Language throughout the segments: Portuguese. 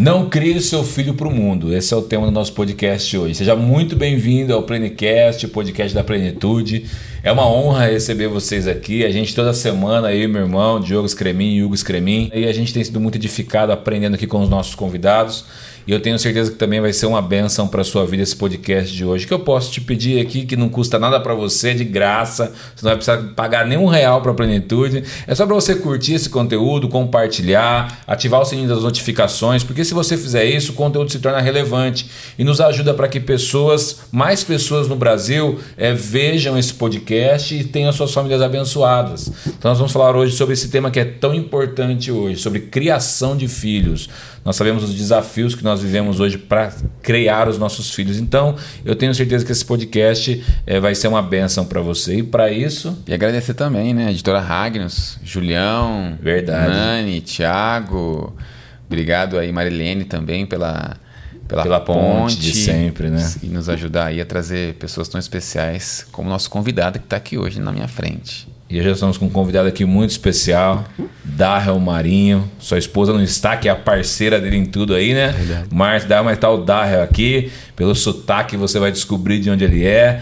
Não crie o seu filho para o mundo. Esse é o tema do nosso podcast hoje. Seja muito bem-vindo ao Plenicast, o podcast da plenitude. É uma honra receber vocês aqui. A gente toda semana, eu e meu irmão, Diogo Scremin e Hugo Scremin, e a gente tem sido muito edificado aprendendo aqui com os nossos convidados. E eu tenho certeza que também vai ser uma benção para sua vida esse podcast de hoje. Que eu posso te pedir aqui que não custa nada para você, de graça. Você não vai precisar pagar nenhum real para a plenitude. É só para você curtir esse conteúdo, compartilhar, ativar o sininho das notificações, porque se você fizer isso, o conteúdo se torna relevante e nos ajuda para que pessoas, mais pessoas no Brasil, é, vejam esse podcast e tenham suas famílias abençoadas. Então nós vamos falar hoje sobre esse tema que é tão importante hoje, sobre criação de filhos. Nós sabemos os desafios que nós vivemos hoje para criar os nossos filhos. Então, eu tenho certeza que esse podcast é, vai ser uma bênção para você. E para isso. E agradecer também, né? editora Ragnos, Julião, Verdade. Nani, Thiago. Obrigado aí, Marilene, também pela. Pela, pela ponte, ponte de sempre, né? E nos ajudar aí a trazer pessoas tão especiais como o nosso convidado que está aqui hoje na minha frente. E hoje estamos com um convidado aqui muito especial, Darrell Marinho. Sua esposa não está, que é a parceira dele em tudo aí, né? Márcio dá, mas tá o Darrell aqui. Pelo sotaque você vai descobrir de onde ele é.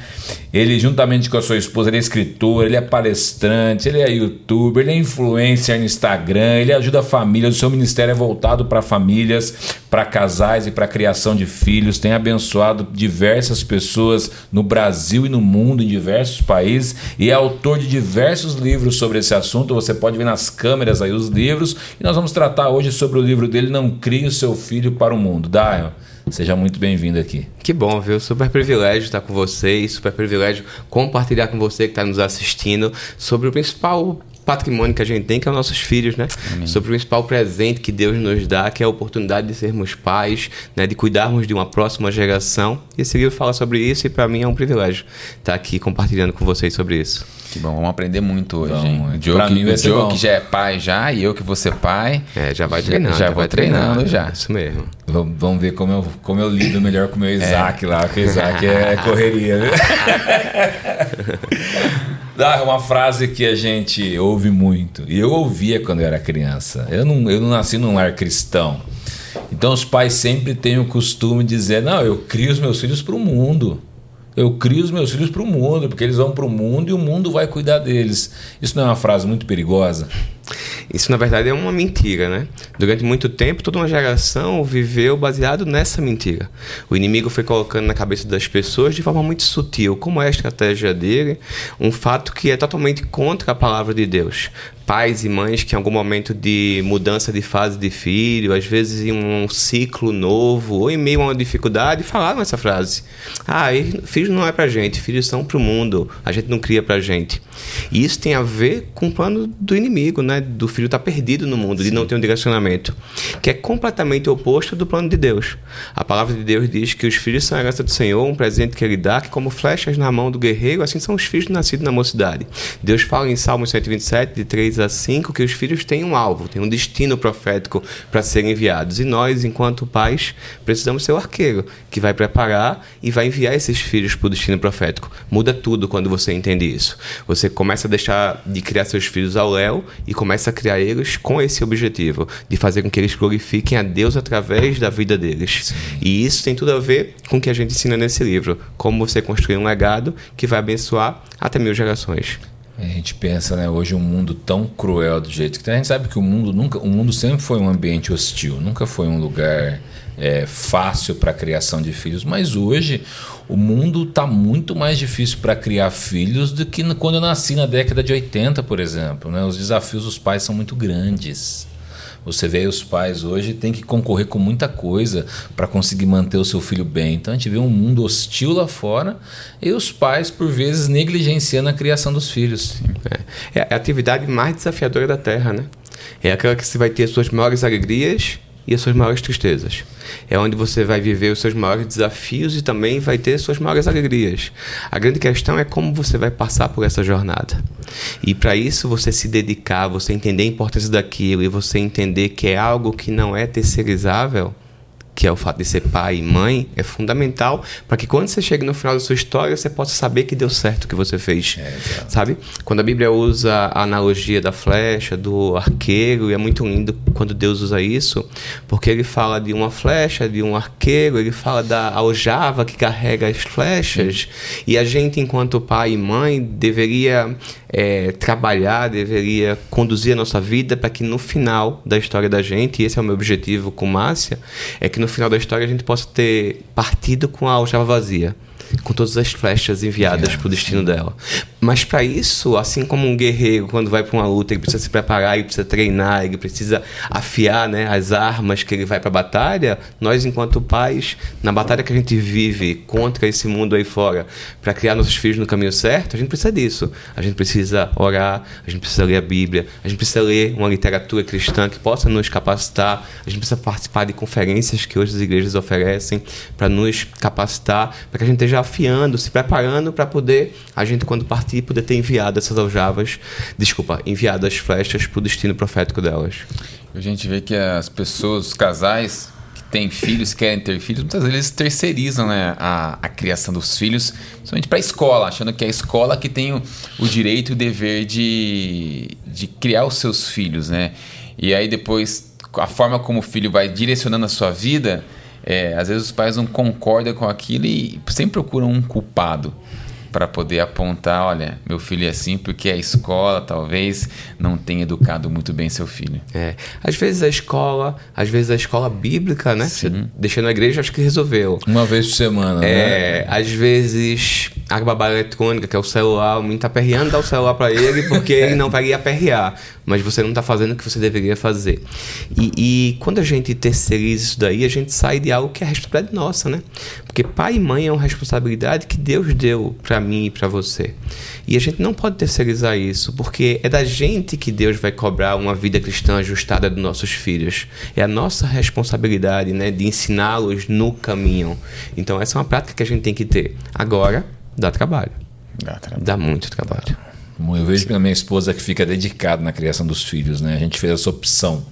Ele, juntamente com a sua esposa, ele é escritor, ele é palestrante, ele é youtuber, ele é influencer no Instagram, ele ajuda a família. O seu ministério é voltado para famílias, para casais e para criação de filhos. Tem abençoado diversas pessoas no Brasil e no mundo, em diversos países, e é autor de diversos livros sobre esse assunto. Você pode ver nas câmeras aí os livros. E nós vamos tratar hoje sobre o livro dele, Não Crie o Seu Filho para o Mundo. Dario. Seja muito bem-vindo aqui. Que bom, viu? Super privilégio estar com vocês, super privilégio compartilhar com você que está nos assistindo sobre o principal patrimônio que a gente tem, que é os nossos filhos, né? Amém. Sobre o principal presente que Deus nos dá, que é a oportunidade de sermos pais, né? de cuidarmos de uma próxima geração. E esse livro fala sobre isso e para mim é um privilégio estar aqui compartilhando com vocês sobre isso. Que bom, vamos aprender muito hoje, hein? O Joe, que, o Joe que já é pai já e eu que vou ser pai. É, já vai treinando. Já, já vai treinando, treinando já. Isso mesmo. Vamos, vamos ver como eu, como eu lido melhor com o meu Isaac é. lá, porque o Isaac é correria, viu? Ah, uma frase que a gente ouve muito. E eu ouvia quando eu era criança. Eu não, eu não nasci num lar cristão. Então os pais sempre têm o costume de dizer: Não, eu crio os meus filhos para o mundo. Eu crio os meus filhos para o mundo, porque eles vão para o mundo e o mundo vai cuidar deles. Isso não é uma frase muito perigosa? Isso, na verdade, é uma mentira, né? Durante muito tempo, toda uma geração viveu baseado nessa mentira. O inimigo foi colocando na cabeça das pessoas de forma muito sutil, como é a estratégia dele, um fato que é totalmente contra a palavra de Deus pais e mães que em algum momento de mudança de fase de filho, às vezes em um ciclo novo ou em meio a uma dificuldade, falaram essa frase. Ah, filhos não é pra gente, filhos são pro mundo, a gente não cria pra gente. E isso tem a ver com o plano do inimigo, né? Do filho estar tá perdido no mundo, Sim. de não ter um direcionamento, que é completamente oposto do plano de Deus. A palavra de Deus diz que os filhos são a herança do Senhor, um presente que ele dá, que como flechas na mão do guerreiro, assim são os filhos nascidos na mocidade. Deus fala em Salmo 127, de 3 a 5 que os filhos têm um alvo, têm um destino profético para serem enviados. E nós, enquanto pais, precisamos ser o arqueiro que vai preparar e vai enviar esses filhos para o destino profético. Muda tudo quando você entende isso. Você começa a deixar de criar seus filhos ao léu e começa a criar eles com esse objetivo, de fazer com que eles glorifiquem a Deus através da vida deles. Sim. E isso tem tudo a ver com o que a gente ensina nesse livro, como você construir um legado que vai abençoar até mil gerações. A gente pensa, né, hoje um mundo tão cruel do jeito que tem. A gente sabe que o mundo nunca, o mundo sempre foi um ambiente hostil, nunca foi um lugar é, fácil para a criação de filhos. Mas hoje o mundo está muito mais difícil para criar filhos do que quando eu nasci na década de 80, por exemplo. Né? Os desafios dos pais são muito grandes. Você vê os pais hoje tem que concorrer com muita coisa para conseguir manter o seu filho bem. Então a gente vê um mundo hostil lá fora e os pais, por vezes, negligenciando a criação dos filhos. É, é a atividade mais desafiadora da Terra, né? É aquela que você vai ter as suas maiores alegrias e as suas maiores tristezas. É onde você vai viver os seus maiores desafios e também vai ter suas maiores alegrias. A grande questão é como você vai passar por essa jornada. E para isso você se dedicar, você entender a importância daquilo e você entender que é algo que não é terceirizável, que é o fato de ser pai e mãe, é fundamental para que quando você chegue no final da sua história, você possa saber que deu certo o que você fez. É, sabe? Quando a Bíblia usa a analogia da flecha, do arqueiro, e é muito lindo quando Deus usa isso, porque ele fala de uma flecha, de um arqueiro, ele fala da aljava que carrega as flechas, e a gente, enquanto pai e mãe, deveria é, trabalhar, deveria conduzir a nossa vida para que no final da história da gente, e esse é o meu objetivo com Márcia, é que no final da história a gente possa ter partido com a aljava vazia com todas as flechas enviadas para o destino dela. Mas para isso, assim como um guerreiro, quando vai para uma luta, ele precisa se preparar, ele precisa treinar, ele precisa afiar né, as armas que ele vai para a batalha, nós, enquanto pais, na batalha que a gente vive contra esse mundo aí fora, para criar nossos filhos no caminho certo, a gente precisa disso. A gente precisa orar, a gente precisa ler a Bíblia, a gente precisa ler uma literatura cristã que possa nos capacitar, a gente precisa participar de conferências que hoje as igrejas oferecem para nos capacitar, para que a gente esteja afiando, se preparando para poder, a gente, quando partir, poder ter enviado essas aljavas, desculpa, enviado as flechas para o destino profético delas. A gente vê que as pessoas, os casais que têm filhos, querem ter filhos, muitas vezes terceirizam né, a, a criação dos filhos, somente para a escola, achando que é a escola que tem o, o direito e o dever de, de criar os seus filhos, né? E aí depois, a forma como o filho vai direcionando a sua vida é, às vezes os pais não concordam com aquilo e sempre procuram um culpado para poder apontar, olha, meu filho é assim porque a escola talvez não tenha educado muito bem seu filho. É, às vezes a escola, às vezes a escola bíblica, né? Deixando a igreja, acho que resolveu. Uma vez por semana, é, né? Às vezes a babá eletrônica, que é o celular, o menino tá perreando, dá o celular para ele porque ele não vai aperrear mas você não está fazendo o que você deveria fazer. E, e, quando a gente terceiriza isso daí, a gente sai de algo que é responsabilidade nossa, né? Porque pai e mãe é uma responsabilidade que Deus deu para mim e para você. E a gente não pode terceirizar isso, porque é da gente que Deus vai cobrar uma vida cristã ajustada dos nossos filhos. É a nossa responsabilidade, né, de ensiná-los no caminho. Então essa é uma prática que a gente tem que ter. Agora, dá trabalho. Dá, trabalho. dá muito trabalho. Eu vejo pela minha esposa que fica dedicada na criação dos filhos, né? A gente fez essa opção.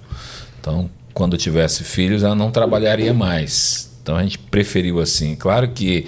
Então, quando tivesse filhos, ela não trabalharia mais. Então a gente preferiu assim. Claro que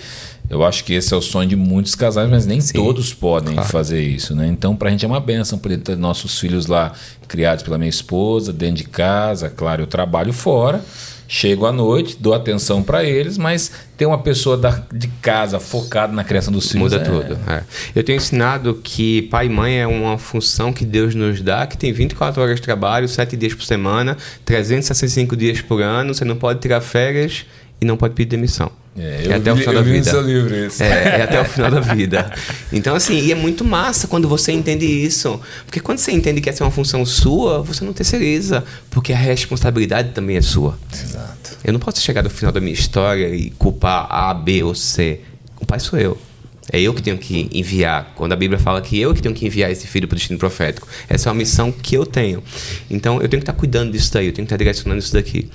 eu acho que esse é o sonho de muitos casais, mas nem Sim, todos podem claro. fazer isso, né? Então, para a gente é uma benção poder ter nossos filhos lá criados pela minha esposa, dentro de casa. Claro, eu trabalho fora, Chego à noite, dou atenção para eles, mas ter uma pessoa da, de casa focada na criação dos filhos. Muda é... tudo. É. Eu tenho ensinado que pai e mãe é uma função que Deus nos dá, que tem 24 horas de trabalho, 7 dias por semana, 365 dias por ano, você não pode tirar férias e não pode pedir demissão. É, é até vi, o final da vida. Livro, é, é até o final da vida. Então, assim, e é muito massa quando você entende isso. Porque quando você entende que essa é uma função sua, você não terceiriza. Porque a responsabilidade também é sua. Exato. Eu não posso chegar no final da minha história e culpar A, B ou C. O pai sou eu. É eu que tenho que enviar. Quando a Bíblia fala que eu que tenho que enviar esse filho para o destino profético. Essa é uma missão que eu tenho. Então eu tenho que estar cuidando disso daí, eu tenho que estar direcionando isso daqui.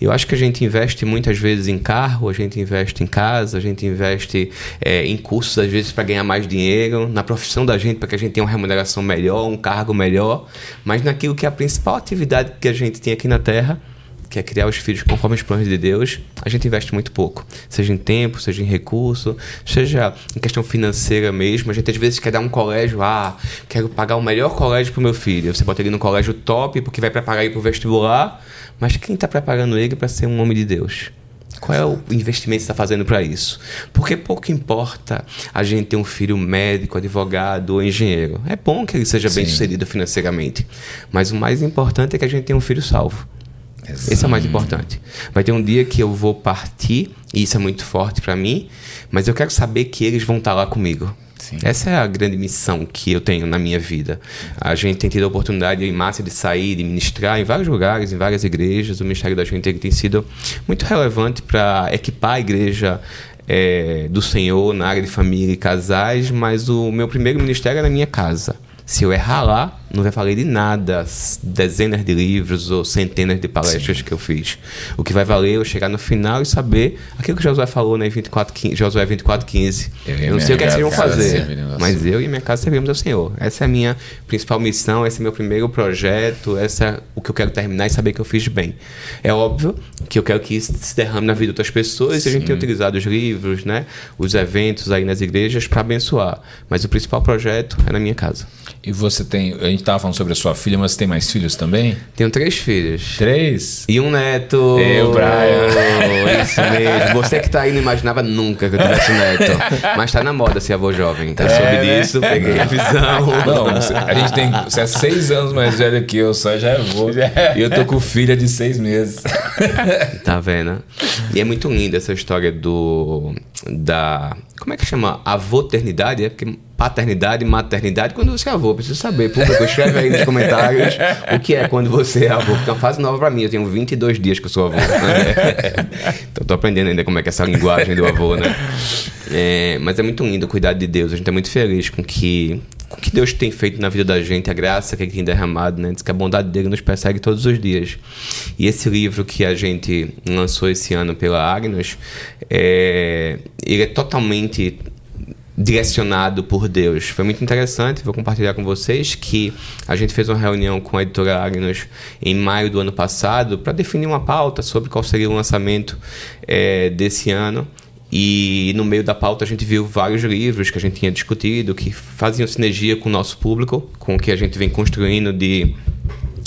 Eu acho que a gente investe muitas vezes em carro, a gente investe em casa, a gente investe é, em cursos, às vezes, para ganhar mais dinheiro, na profissão da gente, para que a gente tenha uma remuneração melhor, um cargo melhor, mas naquilo que é a principal atividade que a gente tem aqui na Terra que é criar os filhos conforme os planos de Deus, a gente investe muito pouco. Seja em tempo, seja em recurso, seja em questão financeira mesmo. A gente às vezes quer dar um colégio, ah, quero pagar o melhor colégio para o meu filho. Você bota ele no colégio top porque vai preparar ele para o vestibular, mas quem está preparando ele para ser um homem de Deus? Qual é o investimento que você está fazendo para isso? Porque pouco importa a gente ter um filho médico, advogado ou engenheiro. É bom que ele seja bem sucedido financeiramente. Mas o mais importante é que a gente tenha um filho salvo. Exato. Esse é o mais importante. Vai ter um dia que eu vou partir, e isso é muito forte para mim, mas eu quero saber que eles vão estar tá lá comigo. Sim. Essa é a grande missão que eu tenho na minha vida. A gente tem tido a oportunidade em massa de sair, de ministrar em vários lugares, em várias igrejas. O ministério da gente tem sido muito relevante para equipar a igreja é, do Senhor na área de família e casais, mas o meu primeiro ministério é na minha casa. Se eu errar lá, não vai valer de nada dezenas de livros ou centenas de palestras Sim. que eu fiz. O que vai valer é eu chegar no final e saber aquilo que Josué falou né, em 24, 15, Josué 24, 15. Eu, eu não sei o que, é que vocês vão fazer, mas eu e minha casa servimos ao Senhor. Essa é a minha principal missão, esse é meu primeiro projeto, essa é o que eu quero terminar e saber que eu fiz bem. É óbvio que eu quero que isso se derrame na vida de outras pessoas Sim. e a gente tem utilizado os livros, né, os eventos aí nas igrejas para abençoar. Mas o principal projeto é na minha casa. E você tem. Gente estava falando sobre a sua filha, mas você tem mais filhos também? Tenho três filhos. Três? E um neto. Eu, Brian. Isso mesmo. Você que está aí não imaginava nunca que eu tivesse um neto. Mas está na moda ser avô jovem. Eu é, soube né? disso, peguei a visão. Não, a gente tem. Você é seis anos mais velho que eu, só já é avô. E eu tô com filha de seis meses. Tá vendo? E é muito linda essa história do. Da. Como é que chama? Avoternidade? É porque paternidade e maternidade quando você é avô. Preciso saber. Público, escreve aí nos comentários o que é quando você é avô. Porque é uma fase nova para mim. Eu tenho 22 dias que eu sou avô. Né? então tô aprendendo ainda como é que é essa linguagem do avô, né? É, mas é muito lindo o cuidado de Deus. A gente é muito feliz com que com o que Deus tem feito na vida da gente, a graça que Ele tem derramado, né? Diz que a bondade dele nos persegue todos os dias. E esse livro que a gente lançou esse ano pela Agnos, é, ele é totalmente direcionado por Deus. Foi muito interessante, vou compartilhar com vocês que a gente fez uma reunião com a editora Agnos em maio do ano passado para definir uma pauta sobre qual seria o lançamento é, desse ano. E no meio da pauta a gente viu vários livros que a gente tinha discutido, que faziam sinergia com o nosso público, com o que a gente vem construindo de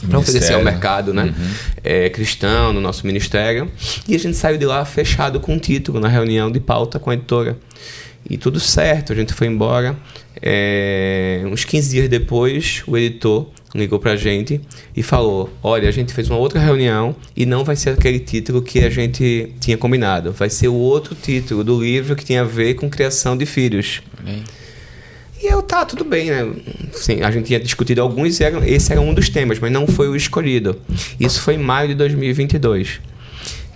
para oferecer ao mercado né? Uhum. É, cristão no nosso ministério. E a gente saiu de lá fechado com um título na reunião de pauta com a editora. E tudo certo, a gente foi embora. É, uns 15 dias depois, o editor ligou pra gente e falou: Olha, a gente fez uma outra reunião e não vai ser aquele título que a gente tinha combinado. Vai ser o outro título do livro que tem a ver com criação de filhos. E eu, tá, tudo bem, né? Sim, a gente tinha discutido alguns e esse era um dos temas, mas não foi o escolhido. Isso foi em maio de 2022.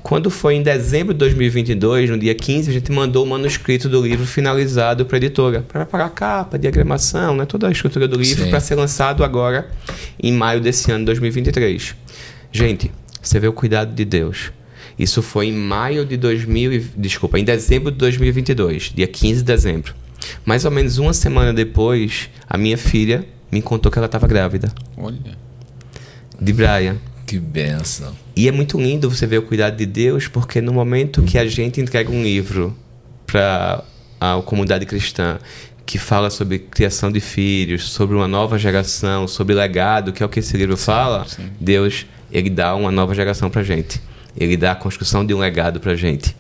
Quando foi em dezembro de 2022, no dia 15, a gente mandou o manuscrito do livro finalizado para a editora, para preparar a capa, diagramação, né, toda a estrutura do livro para ser lançado agora em maio desse ano, 2023. Gente, você vê o cuidado de Deus. Isso foi em maio de 2000, desculpa, em dezembro de 2022, dia 15 de dezembro. Mais ou menos uma semana depois, a minha filha me contou que ela estava grávida. Olha. De Brian. Que benção. E é muito lindo você ver o cuidado de Deus, porque no momento que a gente entrega um livro para a comunidade cristã que fala sobre criação de filhos, sobre uma nova geração, sobre legado, que é o que esse livro sim, fala, sim. Deus ele dá uma nova geração para gente. Ele dá a construção de um legado para gente.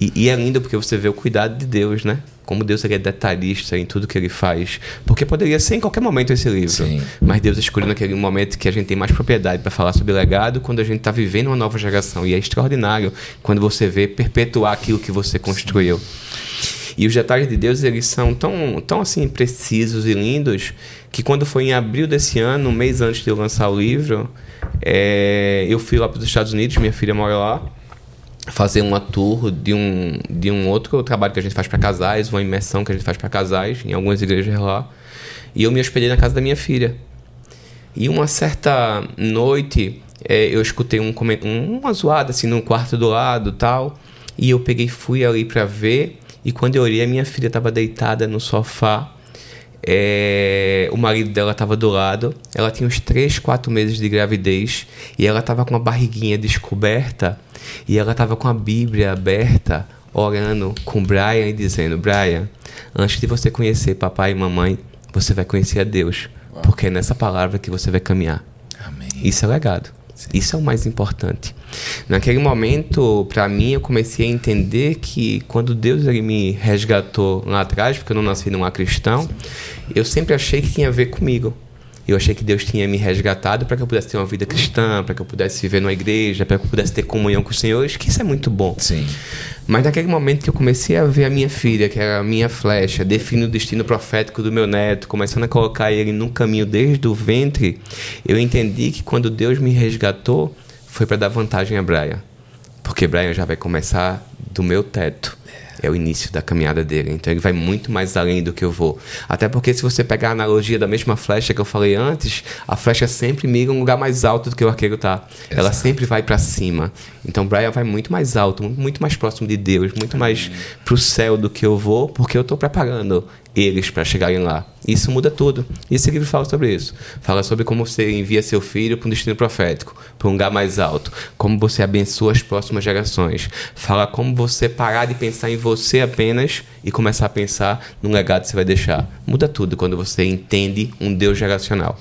E, e é lindo porque você vê o cuidado de Deus, né? como Deus é detalhista em tudo que ele faz. Porque poderia ser em qualquer momento esse livro. Sim. Mas Deus escolheu naquele momento que a gente tem mais propriedade para falar sobre legado quando a gente está vivendo uma nova geração. E é extraordinário quando você vê perpetuar aquilo que você construiu. E os detalhes de Deus, eles são tão, tão assim precisos e lindos que quando foi em abril desse ano, um mês antes de eu lançar o livro, é, eu fui lá para os Estados Unidos, minha filha mora lá, fazer uma tour de um, de um outro trabalho que a gente faz para casais, uma imersão que a gente faz para casais em algumas igrejas lá. E eu me hospedei na casa da minha filha. E uma certa noite é, eu escutei um, uma zoada assim no quarto do lado tal. E eu peguei fui ali para ver. E quando eu olhei, a minha filha estava deitada no sofá. É, o marido dela estava do lado. Ela tinha uns 3, 4 meses de gravidez. E ela estava com uma barriguinha descoberta e ela estava com a Bíblia aberta, orando com Brian e dizendo: Brian, antes de você conhecer papai e mamãe, você vai conhecer a Deus. Porque é nessa palavra que você vai caminhar. Amém. Isso é legado. Isso é o mais importante. Naquele momento, para mim, eu comecei a entender que quando Deus ele me resgatou lá atrás, porque eu não nasci numa cristão, Sim. eu sempre achei que tinha a ver comigo. Eu achei que Deus tinha me resgatado para que eu pudesse ter uma vida cristã, para que eu pudesse viver numa igreja, para que eu pudesse ter comunhão com o Senhor. que isso é muito bom. Sim. Mas naquele momento que eu comecei a ver a minha filha, que era a minha flecha, definindo o destino profético do meu neto, começando a colocar ele num caminho desde o ventre, eu entendi que quando Deus me resgatou, foi para dar vantagem a Brian. Porque Brian já vai começar do meu teto é o início da caminhada dele. Então ele vai muito mais além do que eu vou. Até porque se você pegar a analogia da mesma flecha que eu falei antes, a flecha sempre mira um lugar mais alto do que o arqueiro tá. Ela sempre vai para cima. Então Brian vai muito mais alto, muito mais próximo de Deus, muito mais pro céu do que eu vou, porque eu tô preparando eles para chegarem lá. Isso muda tudo. E esse livro fala sobre isso. Fala sobre como você envia seu filho para um destino profético, para um lugar mais alto. Como você abençoa as próximas gerações. Fala como você parar de pensar em você apenas e começar a pensar no legado que você vai deixar. Muda tudo quando você entende um Deus geracional.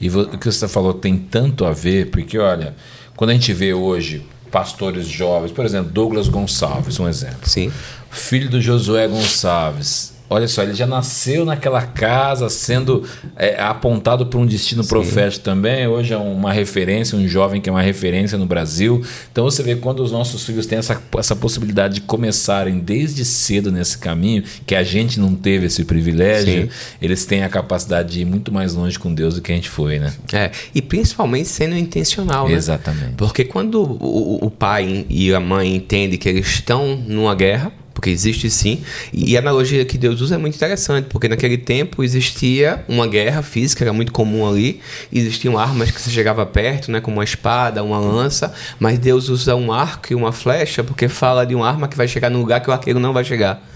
E o que você falou tem tanto a ver, porque olha, quando a gente vê hoje pastores jovens, por exemplo, Douglas Gonçalves, um exemplo. Sim. Filho do Josué Gonçalves Olha só, ele já nasceu naquela casa, sendo é, apontado para um destino Sim. profético também. Hoje é uma referência, um jovem que é uma referência no Brasil. Então você vê quando os nossos filhos têm essa, essa possibilidade de começarem desde cedo nesse caminho, que a gente não teve esse privilégio, Sim. eles têm a capacidade de ir muito mais longe com Deus do que a gente foi, né? É, e principalmente sendo intencional, né? Exatamente. Porque quando o, o pai e a mãe entendem que eles estão numa guerra, porque existe sim. E a analogia que Deus usa é muito interessante, porque naquele tempo existia uma guerra física, era muito comum ali, existiam armas que se chegava perto, né, como uma espada, uma lança, mas Deus usa um arco e uma flecha porque fala de uma arma que vai chegar no lugar que o arqueiro não vai chegar.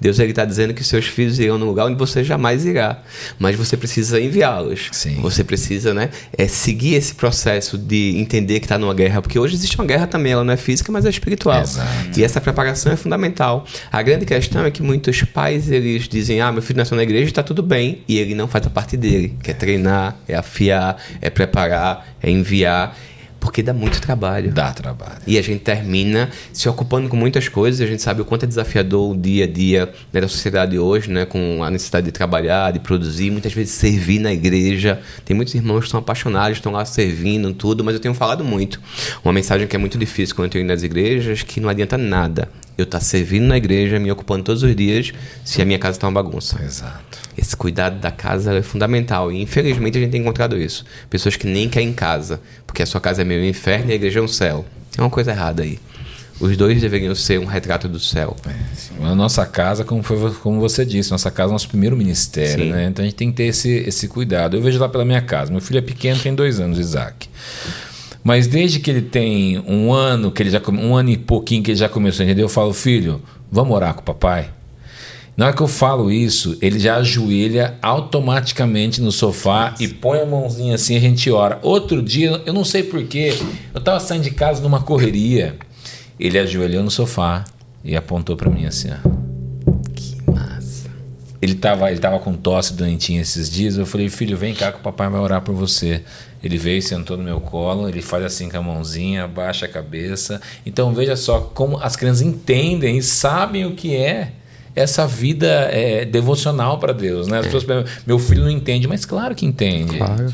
Deus está dizendo que seus filhos irão no lugar onde você jamais irá. Mas você precisa enviá-los. Você precisa né, é, seguir esse processo de entender que está numa guerra. Porque hoje existe uma guerra também, ela não é física, mas é espiritual. Exato. E essa preparação é fundamental. A grande questão é que muitos pais eles dizem: ah, meu filho nasceu na igreja está tudo bem. E ele não faz a parte dele, que é treinar, é afiar, é preparar, é enviar porque dá muito trabalho. Dá trabalho. E a gente termina se ocupando com muitas coisas. A gente sabe o quanto é desafiador o dia a dia né, da sociedade hoje, né, com a necessidade de trabalhar, de produzir, muitas vezes servir na igreja. Tem muitos irmãos que estão apaixonados, estão lá servindo, tudo, mas eu tenho falado muito. Uma mensagem que é muito difícil quando eu tenho nas igrejas, que não adianta nada eu estar tá servindo na igreja, me ocupando todos os dias, se a minha casa está uma bagunça. Exato. Esse cuidado da casa é fundamental. E infelizmente a gente tem encontrado isso. Pessoas que nem querem casa, porque a sua casa é meio inferno e a igreja é um céu. Tem uma coisa errada aí. Os dois deveriam ser um retrato do céu. É, a nossa casa, como, foi, como você disse, nossa casa é nosso primeiro ministério, né? Então a gente tem que ter esse, esse cuidado. Eu vejo lá pela minha casa. Meu filho é pequeno, tem dois anos, Isaac. Mas desde que ele tem um ano, que ele já um ano e pouquinho que ele já começou a entender, eu falo, filho, vamos orar com o papai? Na hora que eu falo isso, ele já ajoelha automaticamente no sofá e põe a mãozinha assim e a gente ora. Outro dia, eu não sei porquê, eu estava saindo de casa numa correria. Ele ajoelhou no sofá e apontou para mim assim, ó. Ele estava ele tava com tosse doentinha esses dias. Eu falei, filho, vem cá que o papai vai orar por você. Ele veio, sentou no meu colo, ele faz assim com a mãozinha, abaixa a cabeça. Então veja só como as crianças entendem e sabem o que é essa vida é, devocional para Deus, né? As é. pessoas, meu filho não entende, mas claro que entende. Claro.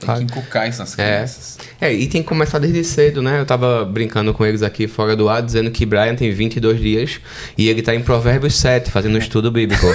Tem que inculcar isso nas crianças. É. é, e tem que começar desde cedo, né? Eu tava brincando com eles aqui fora do ar, dizendo que Brian tem 22 dias e ele tá em Provérbios 7, fazendo um estudo bíblico,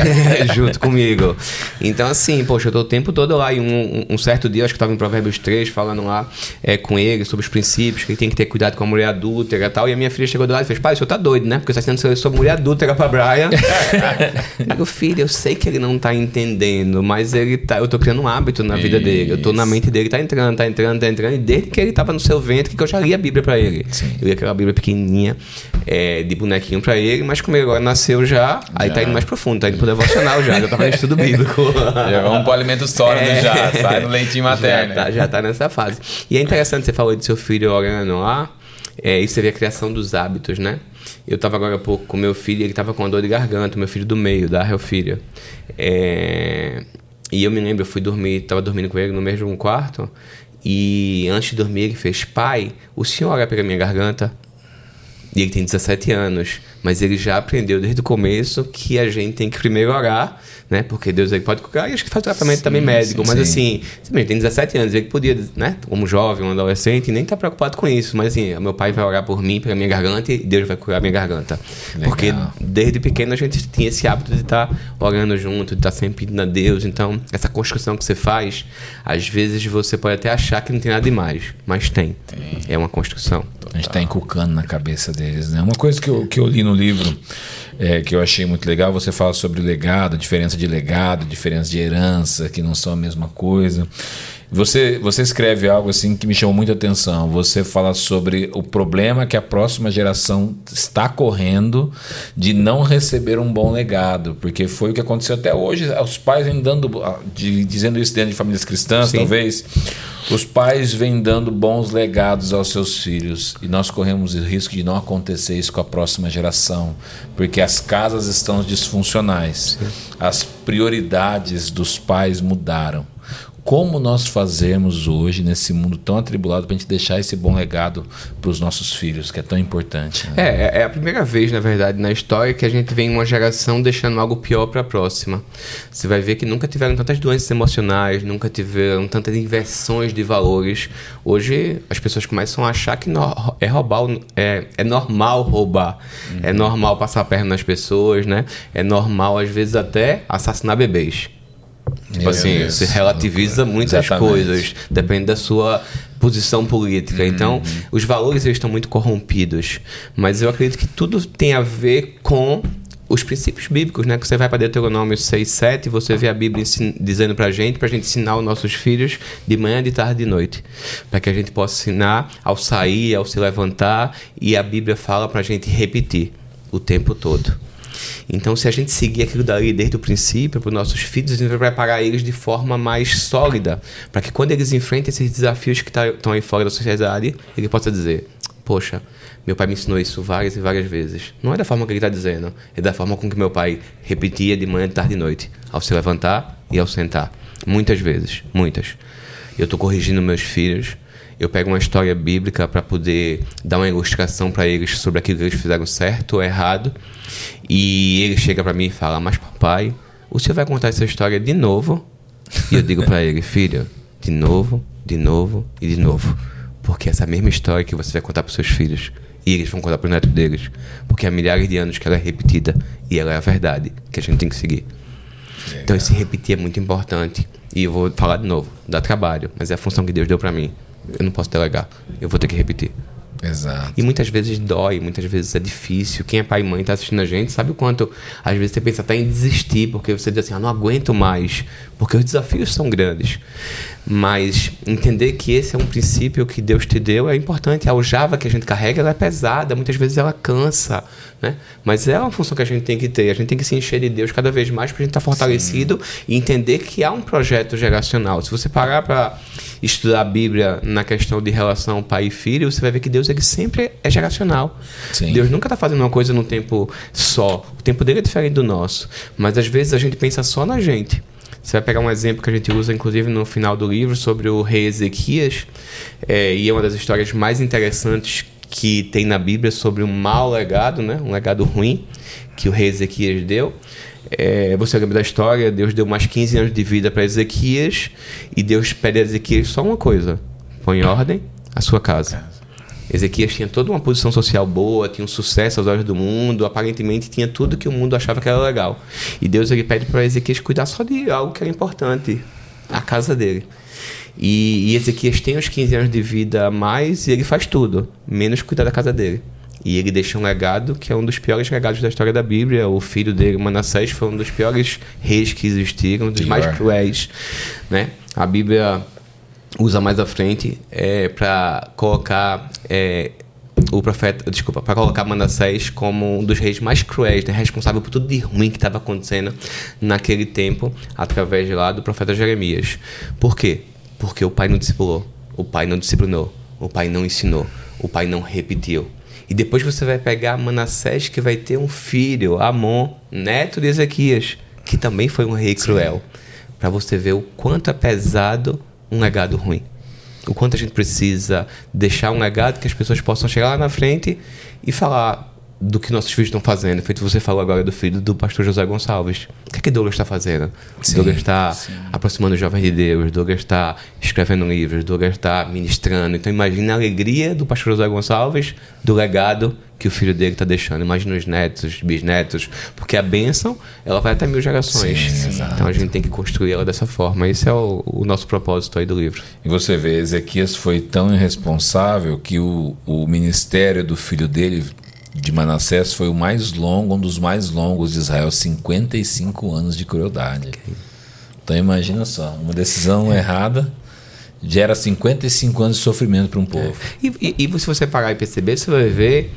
junto comigo. Então, assim, poxa, eu tô o tempo todo lá e um, um certo dia, acho que eu tava em Provérbios 3, falando lá é, com ele sobre os princípios, que ele tem que ter cuidado com a mulher adúltera e tal. E a minha filha chegou do lado e fez, pai, o senhor tá doido, né? Porque você tá sendo sobre mulher adúltera pra Brian. eu digo, filho, eu sei que ele não tá entendendo, mas ele tá, eu tô criando um hábito na vida dele. Eu tô na mente dele, tá entrando, tá entrando, tá entrando. E desde que ele tava no seu ventre, que eu já li a Bíblia para ele. Sim. Eu li aquela Bíblia pequenininha, é, de bonequinho para ele, mas como ele agora nasceu já, aí tá indo mais profundo, tá indo pro devocional já, já tá fazendo estudo bíblico. Já vamos pro alimento sólido é, já, sai no leitinho materno. Já tá, já tá nessa fase. E é interessante, você falou de seu filho orando lá, é, isso seria a criação dos hábitos, né? Eu estava agora há pouco com meu filho, ele estava com uma dor de garganta, meu filho do meio, da Helfíria. É, e eu me lembro, eu fui dormir, tava dormindo com ele no mesmo quarto, e antes de dormir ele fez: Pai, o senhor olha pela minha garganta? E ele tem 17 anos, mas ele já aprendeu desde o começo que a gente tem que primeiro orar né? Porque Deus ele pode curar e acho que faz tratamento sim, também médico. Sim, mas sim. assim, também tem 17 anos, ele podia, né? Como jovem, um adolescente, nem tá preocupado com isso. Mas assim, meu pai vai orar por mim, pela minha garganta, e Deus vai curar minha garganta. Legal. Porque desde pequeno a gente tinha esse hábito de estar tá orando junto, de estar tá sempre pedindo a Deus. Então, essa construção que você faz, às vezes você pode até achar que não tem nada demais, mas tem. tem. É uma construção. A gente está inculcando na cabeça deles, né? Uma coisa que eu, que eu li no no livro é, que eu achei muito legal. Você fala sobre legado, diferença de legado, diferença de herança, que não são a mesma coisa. Você, você escreve algo assim que me chamou muita atenção. Você fala sobre o problema que a próxima geração está correndo de não receber um bom legado, porque foi o que aconteceu até hoje. Os pais vêm dando, de, dizendo isso dentro de famílias cristãs, Sim. talvez. Os pais vêm dando bons legados aos seus filhos e nós corremos o risco de não acontecer isso com a próxima geração, porque as casas estão disfuncionais, Sim. as prioridades dos pais mudaram como nós fazemos hoje nesse mundo tão atribulado para a gente deixar esse bom legado para os nossos filhos, que é tão importante. Né? É, é a primeira vez, na verdade, na história que a gente vê uma geração deixando algo pior para a próxima. Você vai ver que nunca tiveram tantas doenças emocionais, nunca tiveram tantas inversões de valores. Hoje as pessoas começam a achar que no, é roubar, é, é normal roubar, uhum. é normal passar a perna nas pessoas, né? É normal às vezes até assassinar bebês. Tipo assim, Deus. você relativiza muitas Exatamente. coisas, depende da sua posição política. Uhum. Então, os valores eles estão muito corrompidos. Mas eu acredito que tudo tem a ver com os princípios bíblicos, né? Que você vai para Deuteronômio 6, 7, você vê a Bíblia dizendo para a gente, para a gente ensinar os nossos filhos de manhã, de tarde, de noite. Para que a gente possa ensinar ao sair, ao se levantar. E a Bíblia fala para a gente repetir o tempo todo. Então, se a gente seguir aquilo dali desde o princípio para os nossos filhos, a gente vai preparar eles de forma mais sólida, para que quando eles enfrentem esses desafios que estão tá, aí fora da sociedade, ele possa dizer: Poxa, meu pai me ensinou isso várias e várias vezes. Não é da forma que ele está dizendo, é da forma com que meu pai repetia de manhã, de tarde e noite, ao se levantar e ao sentar. Muitas vezes, muitas. Eu estou corrigindo meus filhos eu pego uma história bíblica para poder dar uma ilustração para eles sobre aquilo que eles fizeram certo ou errado. E ele chega para mim e fala: Mas papai, o senhor vai contar essa história de novo? E eu digo para ele: Filho, de novo, de novo e de novo. Porque essa mesma história que você vai contar para seus filhos e eles vão contar para os netos deles. Porque há milhares de anos que ela é repetida e ela é a verdade que a gente tem que seguir. Então esse repetir é muito importante. E eu vou falar de novo, dá trabalho, mas é a função que Deus deu para mim eu não posso delegar. Eu vou ter que repetir. Exato. E muitas vezes dói, muitas vezes é difícil. Quem é pai e mãe está assistindo a gente sabe o quanto às vezes você pensa até em desistir, porque você diz assim, ah, não aguento mais, porque os desafios são grandes. Mas entender que esse é um princípio que Deus te deu é importante. A aljava que a gente carrega ela é pesada, muitas vezes ela cansa, né? Mas é uma função que a gente tem que ter. A gente tem que se encher de Deus cada vez mais para a gente estar tá fortalecido Sim. e entender que há um projeto geracional. Se você parar para estudar a Bíblia na questão de relação pai e filho, você vai ver que Deus ele sempre é geracional. Sim. Deus nunca está fazendo uma coisa no tempo só. O tempo dele é diferente do nosso. Mas às vezes a gente pensa só na gente. Você vai pegar um exemplo que a gente usa, inclusive, no final do livro, sobre o rei Ezequias, é, e é uma das histórias mais interessantes que tem na Bíblia sobre um mau legado, né? um legado ruim que o rei Ezequias deu. É, você lembra da história? Deus deu mais 15 anos de vida para Ezequias e Deus pede a Ezequias só uma coisa: põe em ordem a sua casa. Ezequias tinha toda uma posição social boa, tinha um sucesso aos olhos do mundo, aparentemente tinha tudo que o mundo achava que era legal. E Deus ele pede para Ezequias cuidar só de algo que era importante, a casa dele. E, e Ezequias tem uns 15 anos de vida a mais e ele faz tudo, menos cuidar da casa dele. E ele deixa um legado que é um dos piores legados da história da Bíblia. O filho dele, Manassés, foi um dos piores reis que existiram, um dos mais cruéis. Né? A Bíblia usa mais à frente é, para colocar é, o profeta, desculpa, para colocar Manassés como um dos reis mais cruéis, né, responsável por tudo de ruim que estava acontecendo naquele tempo, através lá do profeta Jeremias. Por quê? Porque o pai não discipulou, o pai não disciplinou, o pai não ensinou, o pai não repetiu. E depois você vai pegar Manassés, que vai ter um filho, Amon, neto de Ezequias, que também foi um rei cruel. Para você ver o quanto é pesado um legado ruim. O quanto a gente precisa deixar um legado que as pessoas possam chegar lá na frente e falar: do que nossos filhos estão fazendo. Feito você falou agora do filho do pastor José Gonçalves. O que é que Douglas está fazendo? Sim, Douglas está aproximando os jovens de Deus, Douglas está escrevendo livros, Douglas está ministrando. Então imagina a alegria do pastor José Gonçalves, do legado que o filho dele está deixando. Imagina os netos, bisnetos, porque a bênção ela vai até mil gerações. Sim, então a gente tem que construir ela dessa forma. Esse é o, o, nosso propósito aí do livro. E você vê, Ezequias foi tão irresponsável que o, o ministério do filho dele de Manassés foi o mais longo, um dos mais longos de Israel, 55 anos de crueldade. Então imagina só, uma decisão errada gera 55 anos de sofrimento para um povo. E, e, e se você parar e perceber, você vai ver,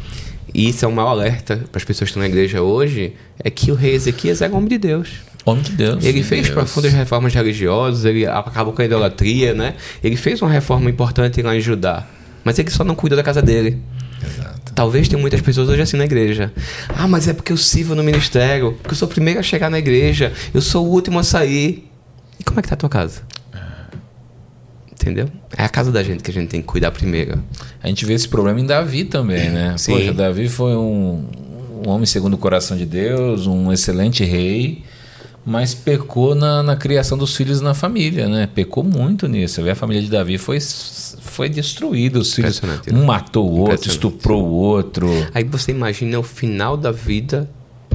e isso é um mau alerta para as pessoas que estão na igreja hoje, é que o rei Ezequias era homem de Deus. Homem de Deus. Ele fez Deus. profundas reformas religiosas, ele acabou com a idolatria, né? Ele fez uma reforma importante lá em Judá, mas ele só não cuidou da casa dele. Exato. Talvez tenha muitas pessoas hoje assim na igreja. Ah, mas é porque eu sirvo no ministério, porque eu sou o primeiro a chegar na igreja, eu sou o último a sair. E como é que tá a tua casa? Entendeu? É a casa da gente que a gente tem que cuidar primeiro. A gente vê esse problema em Davi também, né? Sim. Poxa, Davi foi um, um homem segundo o coração de Deus, um excelente rei, mas pecou na, na criação dos filhos na família, né? Pecou muito nisso. A família de Davi foi, foi destruída. Os filhos, né? um matou o outro, estuprou o outro. Aí você imagina o final da vida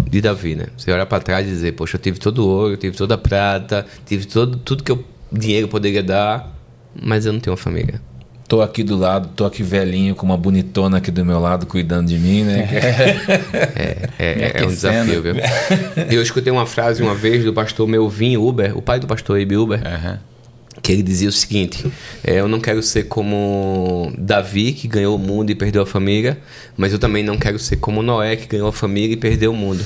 de Davi, né? Você olha para trás e dizer, poxa, eu tive todo o ouro, eu tive toda a prata, tive todo, tudo que eu dinheiro poderia dar, mas eu não tenho uma família. Tô aqui do lado, tô aqui velhinho com uma bonitona aqui do meu lado cuidando de mim, né? É, é, Me é um desafio, viu? Eu escutei uma frase uma vez do pastor Melvin Uber, o pai do pastor Ibe Uber, Aham. que ele dizia o seguinte: é, Eu não quero ser como Davi, que ganhou o mundo e perdeu a família, mas eu também não quero ser como Noé, que ganhou a família e perdeu o mundo.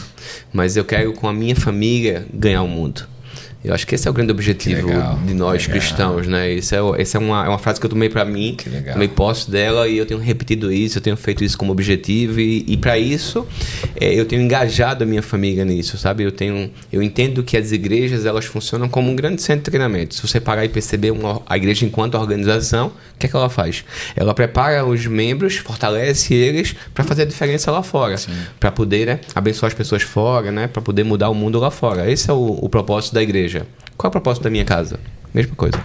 Mas eu quero, com a minha família, ganhar o mundo. Eu acho que esse é o grande objetivo de nós cristãos, né? Isso é, essa é uma, é uma frase que eu tomei pra mim, Que legal. tomei posse dela e eu tenho repetido isso, eu tenho feito isso como objetivo e, e para isso é, eu tenho engajado a minha família nisso, sabe? Eu tenho, eu entendo que as igrejas elas funcionam como um grande centro de treinamento. Se você parar e perceber uma, a igreja enquanto organização, o que é que ela faz? Ela prepara os membros, fortalece eles para fazer a diferença lá fora, para poder né, abençoar as pessoas fora, né? Para poder mudar o mundo lá fora. Esse é o, o propósito da igreja. Qual é o propósito da minha casa? Mesma coisa.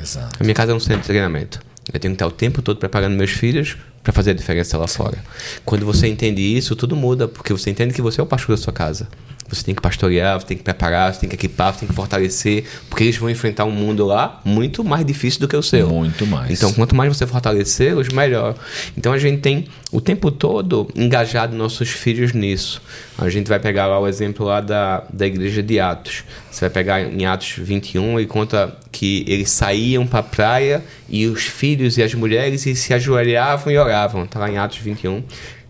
Exato. A minha casa é um centro de treinamento. Eu tenho que estar o tempo todo preparando meus filhos para fazer a diferença lá fora. Quando você entende isso, tudo muda, porque você entende que você é o pastor da sua casa. Você tem que pastorear, você tem que preparar, você tem que equipar, você tem que fortalecer, porque eles vão enfrentar um mundo lá muito mais difícil do que o seu. Muito mais. Então, quanto mais você fortalecê-los, melhor. Então, a gente tem o tempo todo engajado nossos filhos nisso. A gente vai pegar lá o exemplo lá da, da igreja de Atos. Você vai pegar em Atos 21 e conta que eles saíam para a praia e os filhos e as mulheres e se ajoelhavam e oravam. Está lá em Atos 21.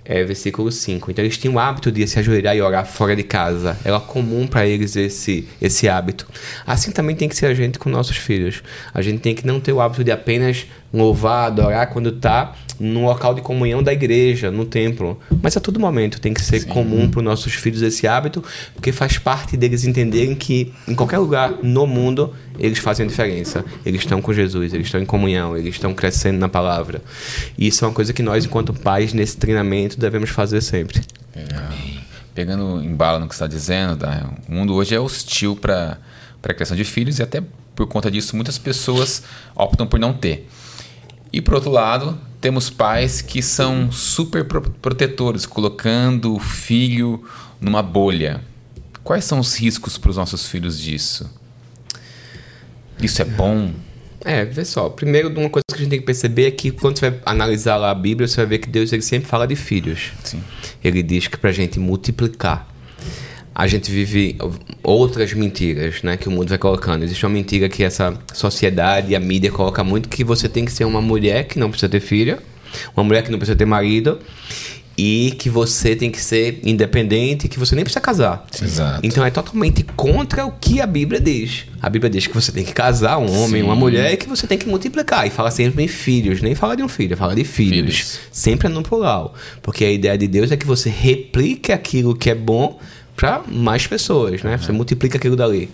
É, versículo 5. Então eles tinham o hábito de se ajoelhar e orar fora de casa. Era comum para eles esse, esse hábito. Assim também tem que ser a gente com nossos filhos. A gente tem que não ter o hábito de apenas louvar, adorar quando está no local de comunhão da igreja, no templo. Mas a todo momento tem que ser comum para os nossos filhos esse hábito, porque faz parte deles entenderem que em qualquer lugar no mundo eles fazem a diferença. Eles estão com Jesus, eles estão em comunhão, eles estão crescendo na palavra. E isso é uma coisa que nós, enquanto pais, nesse treinamento, devemos fazer sempre. Pegando em bala no que você está dizendo, tá? o mundo hoje é hostil para a criação de filhos e até por conta disso muitas pessoas optam por não ter. E por outro lado, temos pais que são super pro- protetores, colocando o filho numa bolha. Quais são os riscos para os nossos filhos disso? Isso é bom? É, vê só. Primeiro, uma coisa que a gente tem que perceber é que quando você vai analisar lá a Bíblia, você vai ver que Deus ele sempre fala de filhos. Sim. Ele diz que pra gente multiplicar. A gente vive outras mentiras, né, que o mundo vai colocando. Existe uma mentira que essa sociedade e a mídia coloca muito que você tem que ser uma mulher que não precisa ter filha, uma mulher que não precisa ter marido e que você tem que ser independente, que você nem precisa casar. Exato. Então é totalmente contra o que a Bíblia diz. A Bíblia diz que você tem que casar um homem, Sim. uma mulher e que você tem que multiplicar. E fala sempre em filhos, nem fala de um filho, fala de filhos. Filhos. Sempre é no plural. Porque a ideia de Deus é que você replique aquilo que é bom para mais pessoas, né? Você multiplica aquilo dali.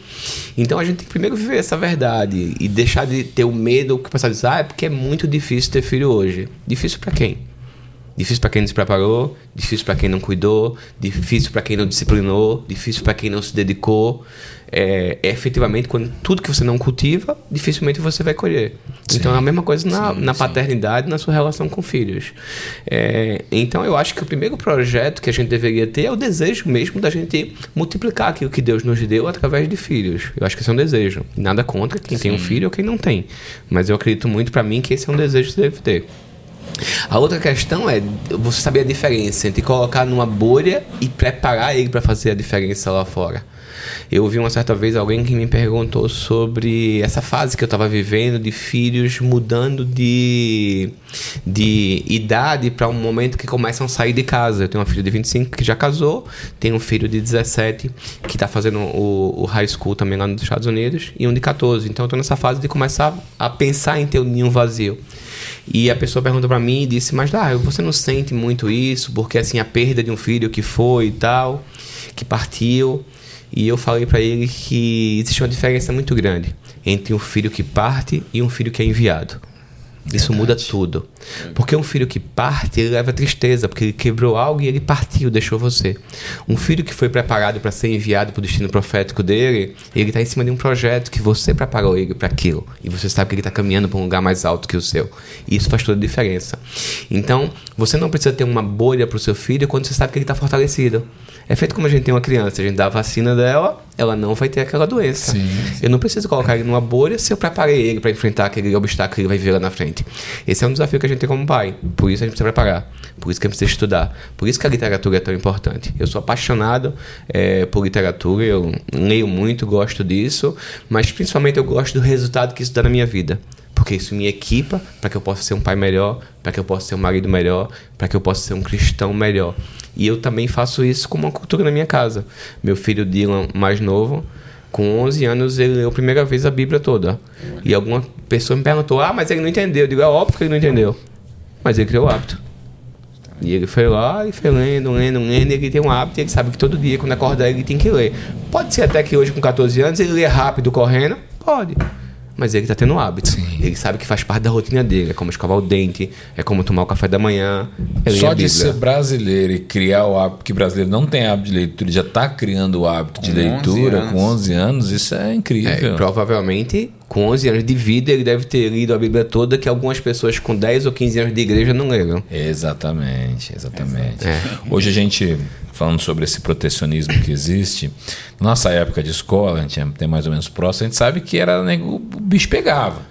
Então a gente tem que primeiro viver essa verdade e deixar de ter o medo que o pessoal diz, ah, é porque é muito difícil ter filho hoje. Difícil para quem? Difícil para quem não se preparou, difícil para quem não cuidou, difícil para quem não disciplinou, difícil para quem não se dedicou. É, é efetivamente, quando tudo que você não cultiva, dificilmente você vai colher. então é a mesma coisa na, sim, na sim. paternidade, na sua relação com filhos. É, então eu acho que o primeiro projeto que a gente deveria ter é o desejo mesmo da gente multiplicar aquilo que Deus nos deu através de filhos. Eu acho que esse é um desejo. Nada contra quem tem um Sim. filho ou quem não tem. Mas eu acredito muito para mim que esse é um desejo que você deve ter. A outra questão é você saber a diferença entre colocar numa bolha e preparar ele para fazer a diferença lá fora. Eu ouvi uma certa vez alguém que me perguntou sobre essa fase que eu estava vivendo de filhos mudando de, de idade para um momento que começam a sair de casa. Eu tenho uma filha de 25 que já casou, tenho um filho de 17 que está fazendo o, o, high school também lá nos Estados Unidos e um de 14. Então eu estou nessa fase de começar a pensar em ter um ninho vazio. E a pessoa perguntou para mim e disse: Mas ah, você não sente muito isso? Porque assim, a perda de um filho que foi e tal, que partiu. E eu falei para ele que existe uma diferença muito grande entre um filho que parte e um filho que é enviado. Isso Verdade. muda tudo. Porque um filho que parte, ele leva tristeza, porque ele quebrou algo e ele partiu, deixou você. Um filho que foi preparado para ser enviado para o destino profético dele, ele está em cima de um projeto que você preparou ele para aquilo. E você sabe que ele está caminhando para um lugar mais alto que o seu. E isso faz toda a diferença. Então, você não precisa ter uma bolha para o seu filho quando você sabe que ele está fortalecido. É feito como a gente tem uma criança, a gente dá a vacina dela, ela não vai ter aquela doença. Sim, sim. Eu não preciso colocar ele numa bolha se eu preparei ele para enfrentar aquele obstáculo que ele vai ver lá na frente. Esse é um desafio que a gente tem como pai. Por isso a gente precisa preparar. Por isso que a gente precisa estudar. Por isso que a literatura é tão importante. Eu sou apaixonado é, por literatura, eu leio muito, gosto disso, mas principalmente eu gosto do resultado que isso dá na minha vida porque isso me equipa para que eu possa ser um pai melhor, para que eu possa ser um marido melhor, para que eu possa ser um cristão melhor. E eu também faço isso com uma cultura na minha casa. Meu filho Dylan, mais novo, com 11 anos, ele leu a primeira vez a Bíblia toda. E alguma pessoa me perguntou: Ah, mas ele não entendeu. Eu digo: É óbvio que ele não entendeu. Mas ele criou o hábito. E ele foi lá e foi lendo, lendo, lendo. E ele tem um hábito, ele sabe que todo dia, quando acordar, ele tem que ler. Pode ser até que hoje, com 14 anos, ele lê rápido correndo? Pode mas ele está tendo um hábito. Sim. Ele sabe que faz parte da rotina dele. É como escovar o dente, é como tomar o café da manhã. Só de ser brasileiro e criar o hábito, que brasileiro não tem hábito de leitura, já está criando o hábito com de leitura 11 com 11 anos, isso é incrível. É, provavelmente, com 11 anos de vida, ele deve ter lido a Bíblia toda, que algumas pessoas com 10 ou 15 anos de igreja não leram. Exatamente, exatamente. É. Hoje a gente falando sobre esse protecionismo que existe. Nossa época de escola, a gente tem mais ou menos próximo, a gente sabe que era o bicho pegava.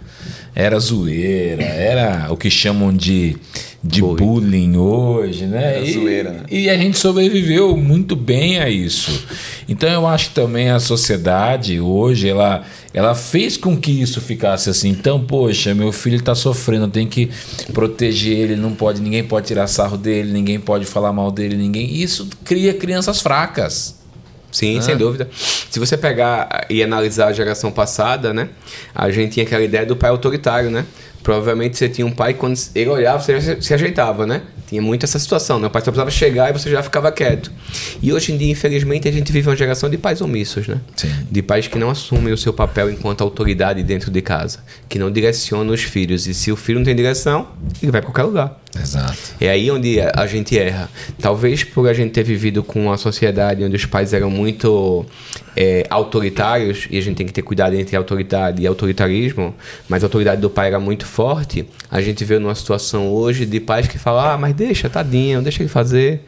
Era zoeira, era o que chamam de de bullying hoje, né? É zoeira, né? E a gente sobreviveu muito bem a isso. Então eu acho que também a sociedade hoje ela, ela fez com que isso ficasse assim. Então, poxa, meu filho está sofrendo, tem que proteger ele, não pode, ninguém pode tirar sarro dele, ninguém pode falar mal dele, ninguém. Isso cria crianças fracas. Sim, sem dúvida. Se você pegar e analisar a geração passada, né? A gente tinha aquela ideia do pai autoritário, né? Provavelmente você tinha um pai, quando ele olhava, você já se ajeitava, né? Tinha muito essa situação, né? O pai só precisava chegar e você já ficava quieto. E hoje em dia, infelizmente, a gente vive uma geração de pais omissos, né? Sim. De pais que não assumem o seu papel enquanto autoridade dentro de casa, que não direcionam os filhos. E se o filho não tem direção, ele vai para qualquer lugar. Exato. É aí onde a gente erra. Talvez por a gente ter vivido com uma sociedade onde os pais eram muito é, autoritários, e a gente tem que ter cuidado entre autoridade e autoritarismo, mas a autoridade do pai era muito forte, a gente vê numa situação hoje de pais que falam, ah, mas deixa, tadinho, deixa ele fazer.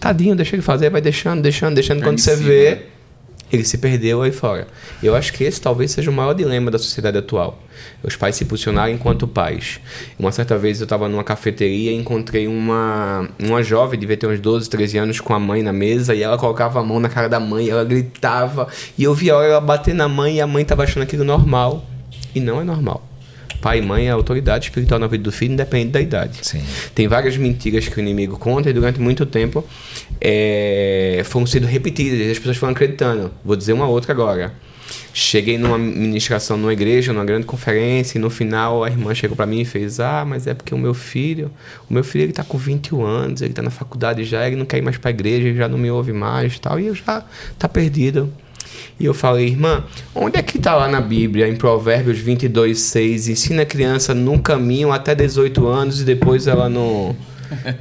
Tadinho, deixa ele fazer, vai deixando, deixando, deixando. Quando você vê, né? Ele se perdeu aí fora. Eu acho que esse talvez seja o maior dilema da sociedade atual. Os pais se posicionarem enquanto pais. Uma certa vez eu estava numa cafeteria e encontrei uma, uma jovem, devia ter uns 12, 13 anos, com a mãe na mesa e ela colocava a mão na cara da mãe, ela gritava e eu via ela bater na mãe e a mãe estava achando aquilo normal. E não é normal pai e mãe é autoridade espiritual na vida do filho, independente da idade. Sim. Tem várias mentiras que o inimigo conta e durante muito tempo é, foram sendo repetidas e as pessoas foram acreditando. Vou dizer uma outra agora. Cheguei numa ministração numa igreja, numa grande conferência, e no final a irmã chegou para mim e fez: Ah, mas é porque o meu filho, o meu filho ele tá com 21 anos, ele tá na faculdade já, ele não quer ir mais para a igreja, ele já não me ouve mais tal, e eu já tá perdido. E eu falei, irmã, onde é que está lá na Bíblia, em Provérbios 22, 6, ensina a criança no caminho até 18 anos e depois ela não.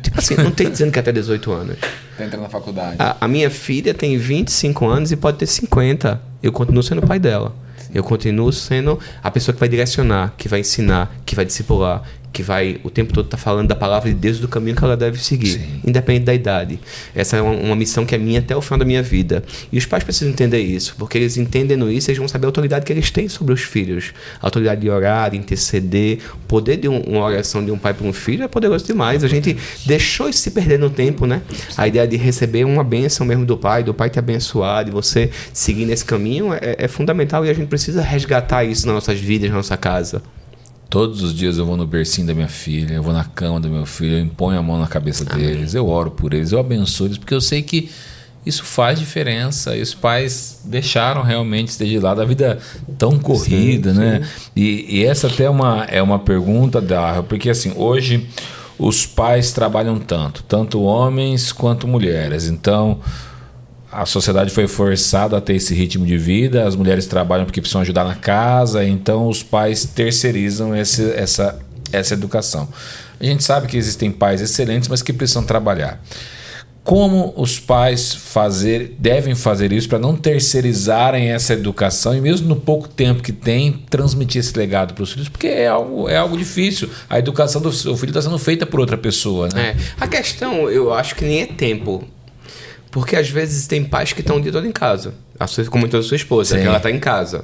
Tipo assim, não tem dizendo que é até 18 anos. Tá entrando na faculdade. A, a, minha filha tem 25 anos e pode ter 50. Eu continuo sendo o pai dela. Eu continuo sendo a pessoa que vai direcionar, que vai ensinar, que vai discipular, que vai o tempo todo estar tá falando da palavra de Deus e do caminho que ela deve seguir, Sim. independente da idade. Essa é uma, uma, missão que é minha até o final da minha vida. E os pais precisam entender isso, porque eles entendendo isso, eles vão saber a autoridade que eles têm sobre os filhos. A autoridade de orar, de interceder, o poder de um, uma oração de um pai para um filho é poderoso demais. A gente deixou isso se perder no tempo, né? A ideia de receber uma bênção mesmo do pai, do pai te abençoar, de você seguir nesse caminho é, é fundamental e a gente precisa resgatar isso nas nossas vidas, na nossa casa. Todos os dias eu vou no bercinho da minha filha, eu vou na cama do meu filho, eu imponho a mão na cabeça Amém. deles, eu oro por eles, eu abençoo eles, porque eu sei que isso faz diferença. E os pais deixaram realmente esteja de lado a vida tão corrida, sim, né? Sim. E, e, essa até é uma, é uma pergunta da porque assim, hoje os pais trabalham tanto, tanto homens quanto mulheres. Então, a sociedade foi forçada a ter esse ritmo de vida, as mulheres trabalham porque precisam ajudar na casa, então os pais terceirizam esse, essa, essa educação. A gente sabe que existem pais excelentes, mas que precisam trabalhar. Como os pais fazer, devem fazer isso para não terceirizarem essa educação e mesmo no pouco tempo que tem, transmitir esse legado para os filhos, porque é algo, é algo difícil. A educação do seu filho está sendo feita por outra pessoa, né? É. A questão, eu acho que nem é tempo. Porque às vezes tem pais que estão o dia todo em casa. A sua, como toda a sua esposa, Sim. que ela está em casa.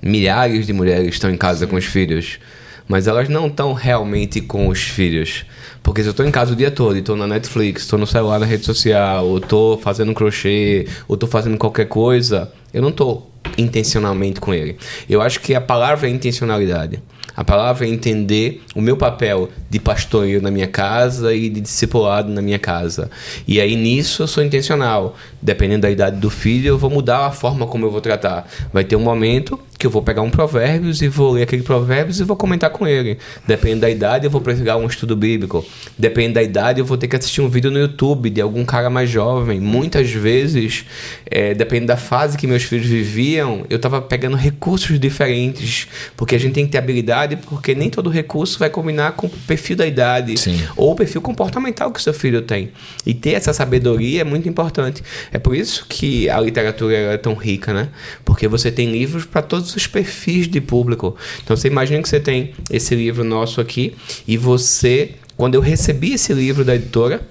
Milhares de mulheres estão em casa com os filhos. Mas elas não estão realmente com os filhos. Porque se eu estou em casa o dia todo, estou na Netflix, estou no celular na rede social, ou estou fazendo crochê, ou estou fazendo qualquer coisa, eu não estou intencionalmente com ele. Eu acho que a palavra é intencionalidade. A palavra é entender o meu papel de pastoreio na minha casa e de discipulado na minha casa. E aí nisso eu sou intencional. Dependendo da idade do filho, eu vou mudar a forma como eu vou tratar. Vai ter um momento que eu vou pegar um provérbios e vou ler aquele provérbios e vou comentar com ele. Dependendo da idade, eu vou pregar um estudo bíblico. Dependendo da idade, eu vou ter que assistir um vídeo no YouTube de algum cara mais jovem. Muitas vezes, é, dependendo da fase que meus filhos viviam, eu estava pegando recursos diferentes, porque a gente tem que ter habilidade, porque nem todo recurso vai combinar com o perfil da idade Sim. ou o perfil comportamental que o seu filho tem. E ter essa sabedoria é muito importante. É por isso que a literatura é tão rica, né? Porque você tem livros para todos todos os perfis de público. Então você imagina que você tem esse livro nosso aqui e você, quando eu recebi esse livro da editora,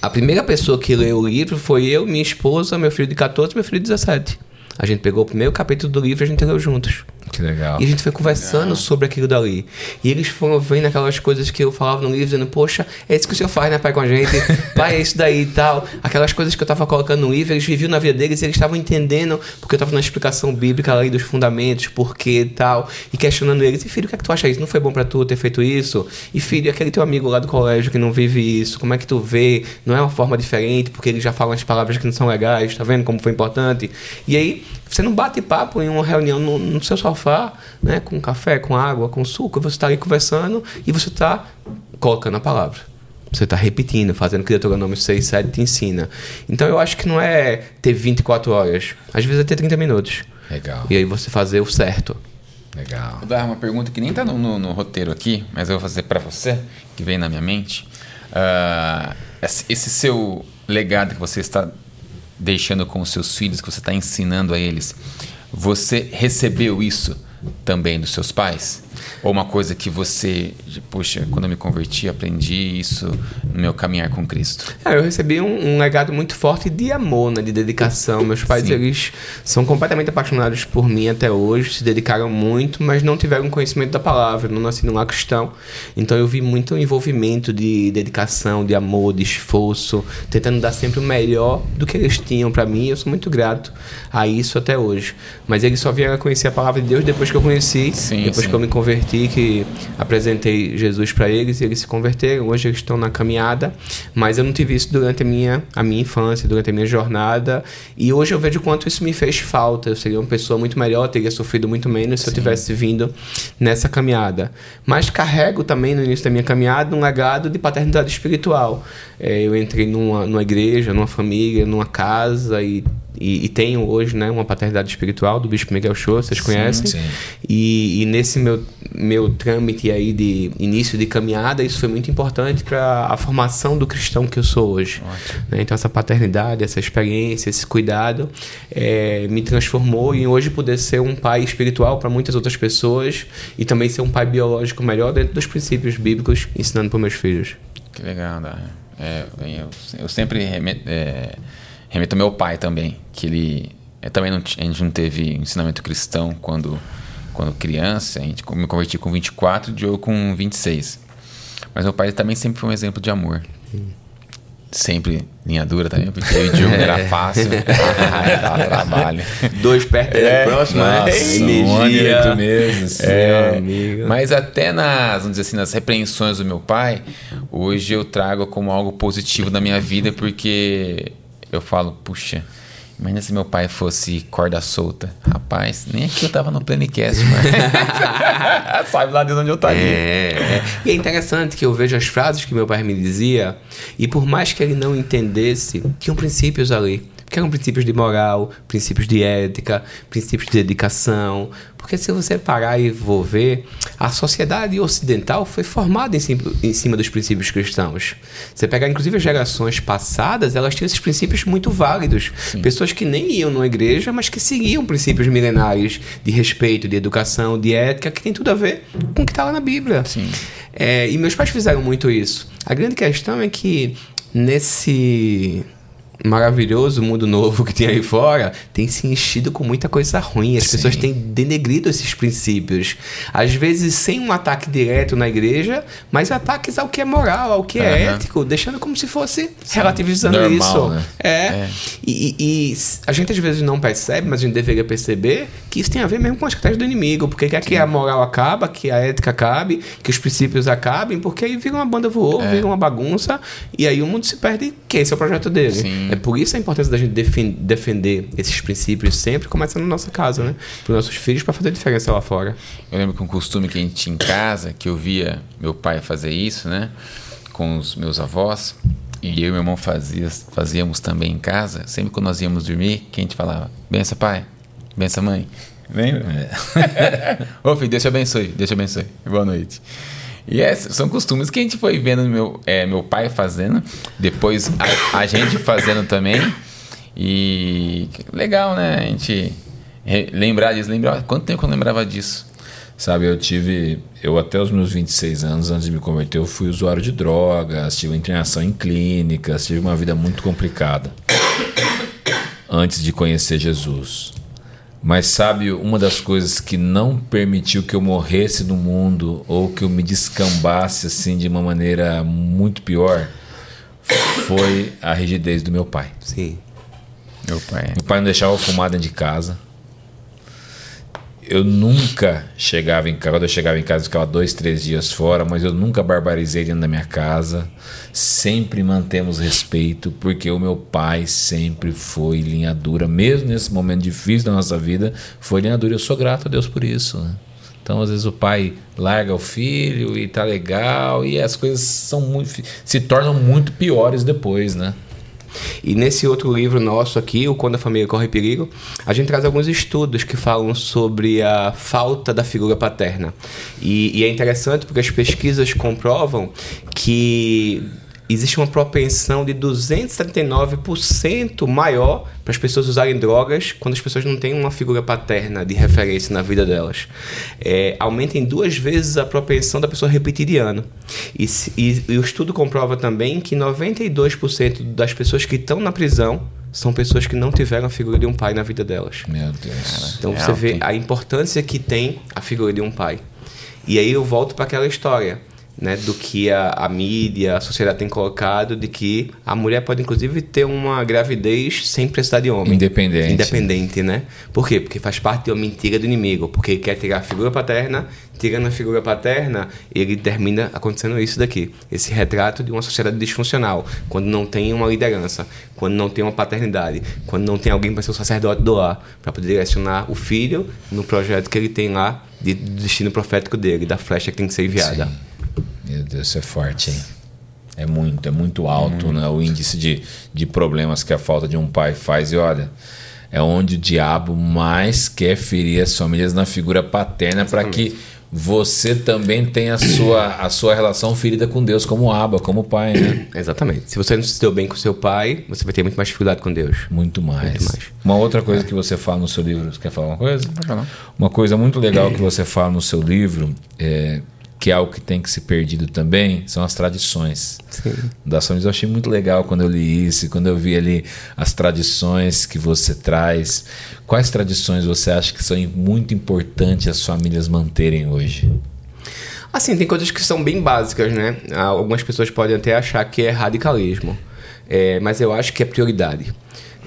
a primeira pessoa que leu o livro foi eu, minha esposa, meu filho de 14 e meu filho de 17. A gente pegou o primeiro capítulo do livro e a gente leu juntos. Que legal. E a gente foi conversando legal. sobre aquilo dali. E eles foram vendo aquelas coisas que eu falava no livro, dizendo, poxa, é isso que o senhor faz, né, pai, com a gente? pai, é isso daí e tal. Aquelas coisas que eu estava colocando no livro, eles viviam na vida deles e eles estavam entendendo, porque eu estava na explicação bíblica ali dos fundamentos, porquê e tal. E questionando eles, e filho, o que é que tu acha isso? Não foi bom para tu ter feito isso? E filho, aquele teu amigo lá do colégio que não vive isso, como é que tu vê? Não é uma forma diferente, porque eles já falam as palavras que não são legais, tá vendo como foi importante? E aí, você não bate papo em uma reunião no, no seu sofá, né? Com café, com água, com suco. Você está ali conversando e você está colocando a palavra. Você está repetindo, fazendo o que o Deuteronômio 6, 7 te ensina. Então eu acho que não é ter 24 horas. Às vezes é ter 30 minutos. Legal. E aí você fazer o certo. Legal. Vou dar uma pergunta que nem está no, no, no, roteiro aqui, mas eu vou fazer para você, que vem na minha mente. Uh, esse seu legado que você está deixando com os seus filhos, que você está ensinando a eles, você recebeu isso também dos seus pais? Ou uma coisa que você, poxa, quando eu me converti, aprendi isso no meu caminhar com Cristo? É, eu recebi um, um, legado muito forte de amor, né, de dedicação. Meus pais, Sim. eles são completamente apaixonados por mim até hoje, se dedicaram muito, mas não tiveram conhecimento da palavra, não nasci numa cristão. Então eu vi muito envolvimento de dedicação, de amor, de esforço, tentando dar sempre o melhor do que eles tinham para mim. Eu sou muito grato a isso até hoje. Mas eles só vieram a conhecer a palavra de Deus depois que eu conheci, sim, depois sim. que eu me converti que apresentei Jesus para eles e eles se converteram. Hoje eles estão na caminhada, mas eu não tive isso durante a minha, a minha infância, durante a minha jornada. E hoje eu vejo quanto isso me fez falta. Eu seria uma pessoa muito melhor, teria sofrido muito menos se Sim. eu tivesse vindo nessa caminhada. Mas carrego também no início da minha caminhada um legado de paternidade espiritual. É, eu entrei numa, numa igreja, numa família, numa casa e e, e, tenho hoje né, uma paternidade espiritual do Bispo Miguel Show, vocês conhecem. sim. E, e, nesse meu, meu trâmite aí de início de caminhada, isso foi muito importante para a formação do cristão que eu sou hoje. Né? Então, essa paternidade, essa experiência, esse cuidado é, me transformou em hoje poder ser um pai espiritual para muitas outras pessoas e também ser um pai biológico melhor dentro dos princípios bíblicos, ensinando para meus filhos. Que legal, né? É, eu, eu sempre remeto, é, remeto ao meu pai também, que ele também não, a gente não teve ensinamento cristão quando, quando criança, a gente me converti com 24 e eu com 26. Mas meu pai também sempre foi um exemplo de amor. Sempre linha dura também, porque eu e o Diogo era fácil. dava trabalho. Dois perto é, próximo, né? nossa, energia. Um ano e oito meses. É, amigo. Mas até nas, vamos dizer assim, nas repreensões do meu pai, hoje eu trago como algo positivo na minha vida, porque eu falo, puxa, Imagina se meu pai fosse corda solta. Rapaz, nem aqui eu tava no Plenicast, mas. Sabe lá de onde eu estaria. É, é. E é interessante que eu vejo as frases que meu pai me dizia, e por mais que ele não entendesse, tinham princípios ali que eram princípios de moral, princípios de ética, princípios de dedicação. Porque se você parar e for ver, a sociedade ocidental foi formada em cima, em cima dos princípios cristãos. Você pegar, inclusive, as gerações passadas, elas tinham esses princípios muito válidos. Sim. Pessoas que nem iam numa igreja, mas que seguiam princípios milenares de respeito, de educação, de ética, que tem tudo a ver com o que está lá na Bíblia. É, e meus pais fizeram muito isso. A grande questão é que nesse maravilhoso mundo novo que tem aí fora tem se enchido com muita coisa ruim. As Sim. pessoas têm denegrido esses princípios. Às vezes sem um ataque direto na igreja, mas ataques ao que é moral, ao que é uhum. ético, deixando como se fosse Sim. relativizando Normal, isso. Né? É. é. E, e, e, a gente às vezes não percebe, mas a gente deveria perceber que isso tem a ver mesmo com as estratégias do inimigo, porque quer que a moral acabe, que a ética acabe, que os princípios acabem, porque aí vira uma banda voou, é. vira uma bagunça, e aí o mundo se perde, que esse é o projeto dele. Sim. É por isso a importância da gente defender esses princípios sempre, começa na nossa casa, né? Para os nossos filhos, para fazer diferença lá fora. Eu lembro que um costume que a gente tinha em casa, que eu via meu pai fazer isso, né? Com os meus avós, e eu e meu irmão fazia, fazíamos também em casa, sempre quando nós íamos dormir, que a gente falava: benção, pai, benção, mãe. Lembra? É. Ô filho, Deus te abençoe, Deus te abençoe. Boa noite. E é, são costumes que a gente foi vendo meu, é, meu pai fazendo, depois a, a, gente fazendo também. E legal, né? A gente lembrar disso. Lembrar, quanto tempo eu lembrava disso? Sabe, eu tive. Eu até os meus 26 anos, antes de me converter, eu fui usuário de drogas, tive internação em clínicas, tive uma vida muito complicada. antes de conhecer Jesus. Mas sabe, uma das coisas que não permitiu que eu morresse no mundo ou que eu me descambasse assim de uma maneira muito pior foi a rigidez do meu pai. Sim. Meu pai. Meu pai não deixava eu fumar dentro de casa eu nunca chegava em casa, quando eu chegava em casa, eu ficava dois, três dias fora, mas eu nunca barbarizei dentro da minha casa. Sempre mantemos respeito, porque o meu pai sempre foi linha dura, mesmo nesse momento difícil da nossa vida, foi linha dura. Eu sou grato a Deus por isso. Né? Então, às vezes, o pai larga o filho e tá legal, e as coisas são muito, se tornam muito piores depois, né? E nesse outro livro nosso aqui, o Quando a Família Corre Perigo, a gente traz alguns estudos que falam sobre a falta da figura paterna. E, e é interessante porque as pesquisas comprovam que existe uma propensão de 279% maior para as pessoas usarem drogas quando as pessoas não têm uma figura paterna de referência na vida delas. É, aumenta em duas vezes a propensão da pessoa repetir de ano. E, e, e o estudo comprova também que 92% das pessoas que estão na prisão são pessoas que não tiveram a figura de um pai na vida delas. Meu Deus. Então é você vê a importância que tem a figura de um pai. E aí eu volto para aquela história né, do que a, a mídia, a sociedade tem colocado, de que a mulher pode inclusive ter uma gravidez sem precisar de homem. Independente. Independente, né? Por quê? Porque faz parte de uma mentira do inimigo. Porque quer tirar a figura paterna, tirando a figura paterna, ele termina acontecendo isso daqui. Esse retrato de uma sociedade disfuncional. Quando não tem uma liderança, quando não tem uma paternidade, quando não tem alguém para ser o sacerdote do lar, para poder direcionar o filho no projeto que ele tem lá de, de destino profético dele, da flecha que tem que ser enviada. Sim. Meu Deus, isso é forte, hein? É muito, é muito alto né? o índice de, de problemas que a falta de um pai faz. E olha, é onde o diabo mais quer ferir as famílias na figura paterna para que você também tenha a sua, a sua relação ferida com Deus como aba, como pai, né? Exatamente. Se você não se deu bem com seu pai, você vai ter muito mais dificuldade com Deus. Muito mais. Muito mais. Uma outra coisa que você fala no seu livro, você quer falar uma coisa? Pode falar. Uma coisa muito legal que você fala no seu livro, é, que é algo que tem que ser perdido também, são as tradições. Sim. Das famílias. Eu achei muito legal quando eu li isso, quando eu vi ali as tradições que você traz. Quais tradições você acha que são muito importantes as famílias manterem hoje? Assim, tem coisas que são bem básicas, né? Algumas pessoas podem até achar que é radicalismo, É, mas eu acho que é prioridade.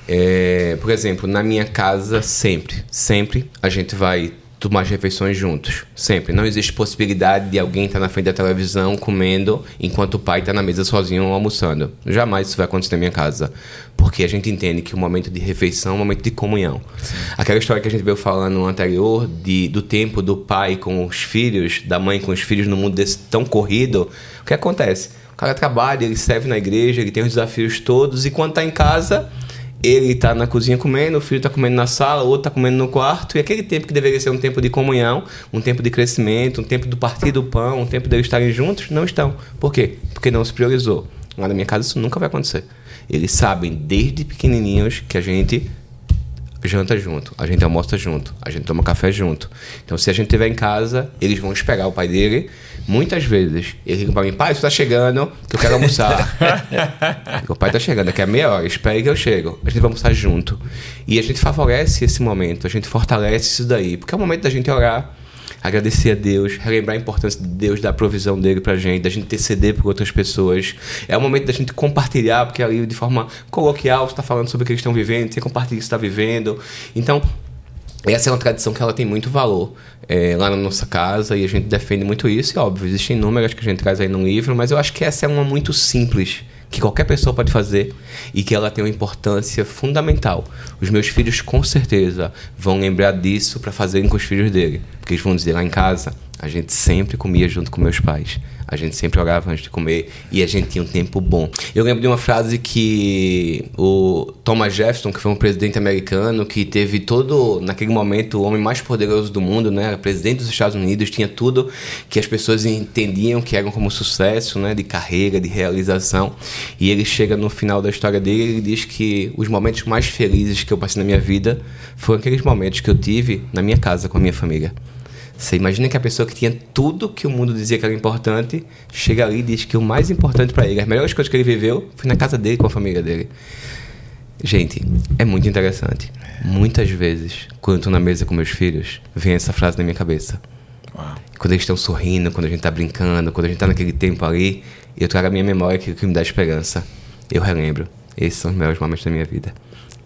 É, por exemplo, na minha casa, sempre, sempre a gente vai tomar as refeições juntos. Sempre. Não existe possibilidade de alguém estar na frente da televisão comendo enquanto o pai está na mesa sozinho almoçando. Jamais isso vai acontecer na minha casa. Porque a gente entende que o momento de refeição é um momento de comunhão. Aquela história que a gente veio falando no anterior, de, do tempo do pai com os filhos, da mãe com os filhos no mundo desse tão corrido, o que acontece? O cara trabalha, ele serve na igreja, ele tem os desafios todos, e quando está em casa, ele tá na cozinha comendo, o filho tá comendo na sala, o outro tá comendo no quarto, e aquele tempo que deveria ser um tempo de comunhão, um tempo de crescimento, um tempo do partir do pão, um tempo deles estarem juntos, não estão. Por quê? Porque não se priorizou. Lá na minha casa isso nunca vai acontecer. Eles sabem desde pequenininhos que a gente janta junto, a gente almoça junto, a gente toma café junto. Então, se a gente estiver em casa, eles vão esperar o pai dele. Muitas vezes, ele liga pra mim, pai, você tá chegando, que eu quero almoçar. o pai tá chegando, daqui a meia hora, espere que eu chego. A gente vai almoçar junto. E a gente favorece esse momento, a gente fortalece isso daí, porque é o momento da gente orar, agradecer a Deus, relembrar a importância de Deus, da provisão dele pra gente, da gente interceder por outras pessoas. É o momento da gente compartilhar, porque ali de forma coloquial você está falando sobre o que eles estão vivendo, você compartilha o que você está vivendo. Então, essa é uma tradição que ela tem muito valor é, lá na nossa casa e a gente defende muito isso. E óbvio, existem números que a gente traz aí no livro, mas eu acho que essa é uma muito simples que qualquer pessoa pode fazer e que ela tem uma importância fundamental. Os meus filhos com certeza vão lembrar disso para fazerem com os filhos dele, porque eles vão dizer lá em casa, a gente sempre comia junto com meus pais. A gente sempre orava antes de comer e a gente tinha um tempo bom. Eu lembro de uma frase que o Thomas Jefferson, que foi um presidente americano, que teve todo, naquele momento, o homem mais poderoso do mundo, né? Presidente dos Estados Unidos, tinha tudo que as pessoas entendiam que eram como sucesso, né? De carreira, de realização. E ele chega no final da história dele e diz que os momentos mais felizes que eu passei na minha vida foram aqueles momentos que eu tive na minha casa com a minha família. Você imagina que a pessoa que tinha tudo que o mundo dizia que era importante, chega ali e diz que o mais importante para ele, as melhores coisas que ele viveu, foi na casa dele com a família dele. Gente, é muito interessante. Muitas vezes, quando eu tô na mesa com meus filhos, vem essa frase na minha cabeça. Quando eles estão sorrindo, quando a gente tá brincando, quando a gente tá naquele tempo ali, eu trago a minha memória que, que me dá esperança. Eu relembro. Esses são os melhores momentos da minha vida.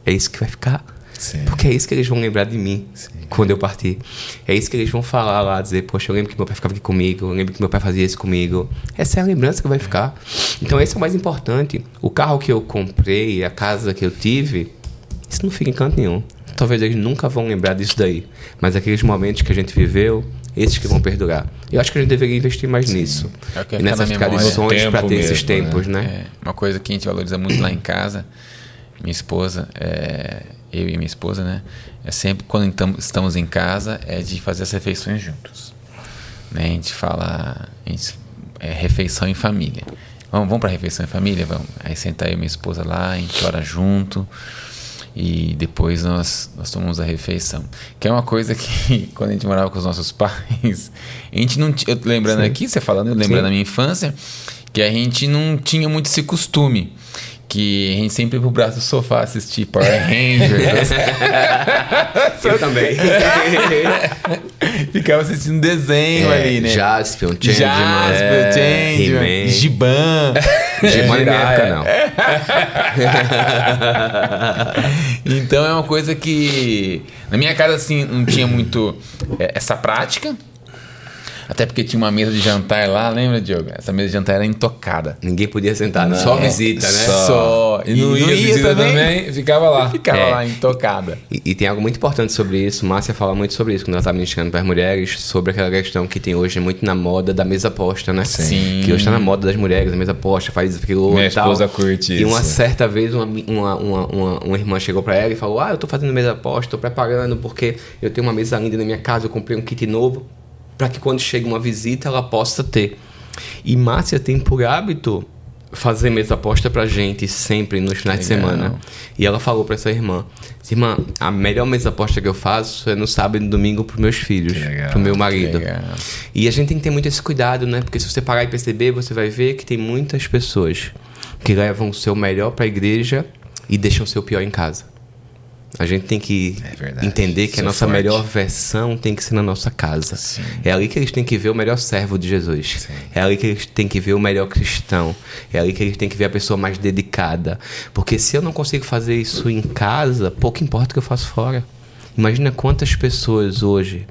É isso que vai ficar. Sim. Porque é isso que eles vão lembrar de mim quando eu partir. É isso que eles vão falar lá, dizer, poxa, eu lembro que meu pai ficava aqui comigo, eu lembro que meu pai fazia isso comigo. Essa é a lembrança que vai ficar. Então esse é o mais importante. O carro que eu comprei, a casa que eu tive, isso não fica em canto nenhum. Talvez eles nunca vão lembrar disso daí. Mas aqueles momentos que a gente viveu, esses que vão perdurar. Eu acho que a gente deveria investir mais nisso. É e nessas tradições para ter esses mesmo, tempos, né? É, uma coisa que a gente valoriza muito lá em casa, minha esposa, é, eu e minha esposa, né? É sempre quando entam- estamos em casa, é de fazer as refeições juntos. Né? A gente fala, a gente, é refeição em família. Vamos, vamos para refeição em família? Vamos. Aí senta eu e minha esposa lá, a gente ora junto e depois nós, nós tomamos a refeição. Que é uma coisa que, quando a gente morava com os nossos pais, a gente não tinha. eu Lembrando aqui, você falando, eu lembrando Sim. da minha infância, que a gente não tinha muito esse costume. Que a gente sempre ia pro braço do sofá assistir Power Rangers. Eu também. Ficava assistindo desenho ali, né? Jaspion, Changeman, Jasper, é, Changeman, He-Man. Giban. Digimon na minha época, não. Então é uma coisa que na minha casa assim não tinha muito é, essa prática, Até porque tinha uma mesa de jantar lá, lembra, Diogo? Essa mesa de jantar era intocada. Ninguém podia sentar, né? só visita, né? Só. Só. E não, ia, não ia visita também? também, ficava lá. Ficava É. lá intocada. E, e tem algo muito importante sobre isso. Márcia fala muito sobre isso quando ela está ministrando para as mulheres, sobre aquela questão que tem hoje muito na moda da mesa posta, né? Sim. Que hoje está na moda das mulheres, a mesa posta, faz aquilo Minha e tal. esposa curte E uma isso. certa vez uma, uma, uma, uma, uma irmã chegou para ela e falou: Ah, eu tô fazendo mesa posta, tô preparando porque eu tenho uma mesa linda na minha casa, eu comprei um kit novo para que quando chega uma visita ela possa ter. E Márcia tem por hábito fazer mesa posta pra gente sempre nos finais de Legal. semana. E ela falou pra essa irmã: Irmã, a melhor mesa posta que eu faço é no sábado e no domingo pros meus filhos, legal, pro meu marido. Legal. E a gente tem que ter muito esse cuidado, né? Porque se você parar e perceber, você vai ver que tem muitas pessoas que levam o seu melhor pra igreja e deixam o seu pior em casa. A gente tem que É entender que Isso a nossa forte. melhor versão tem que ser na nossa casa. Sim. É ali que eles têm que ver o melhor servo de Jesus. É ali que eles têm que ver o melhor cristão. É ali que eles têm que ver a pessoa mais dedicada. Porque se eu não consigo fazer isso em casa, pouco importa o que eu faço fora. Imagina quantas pessoas hoje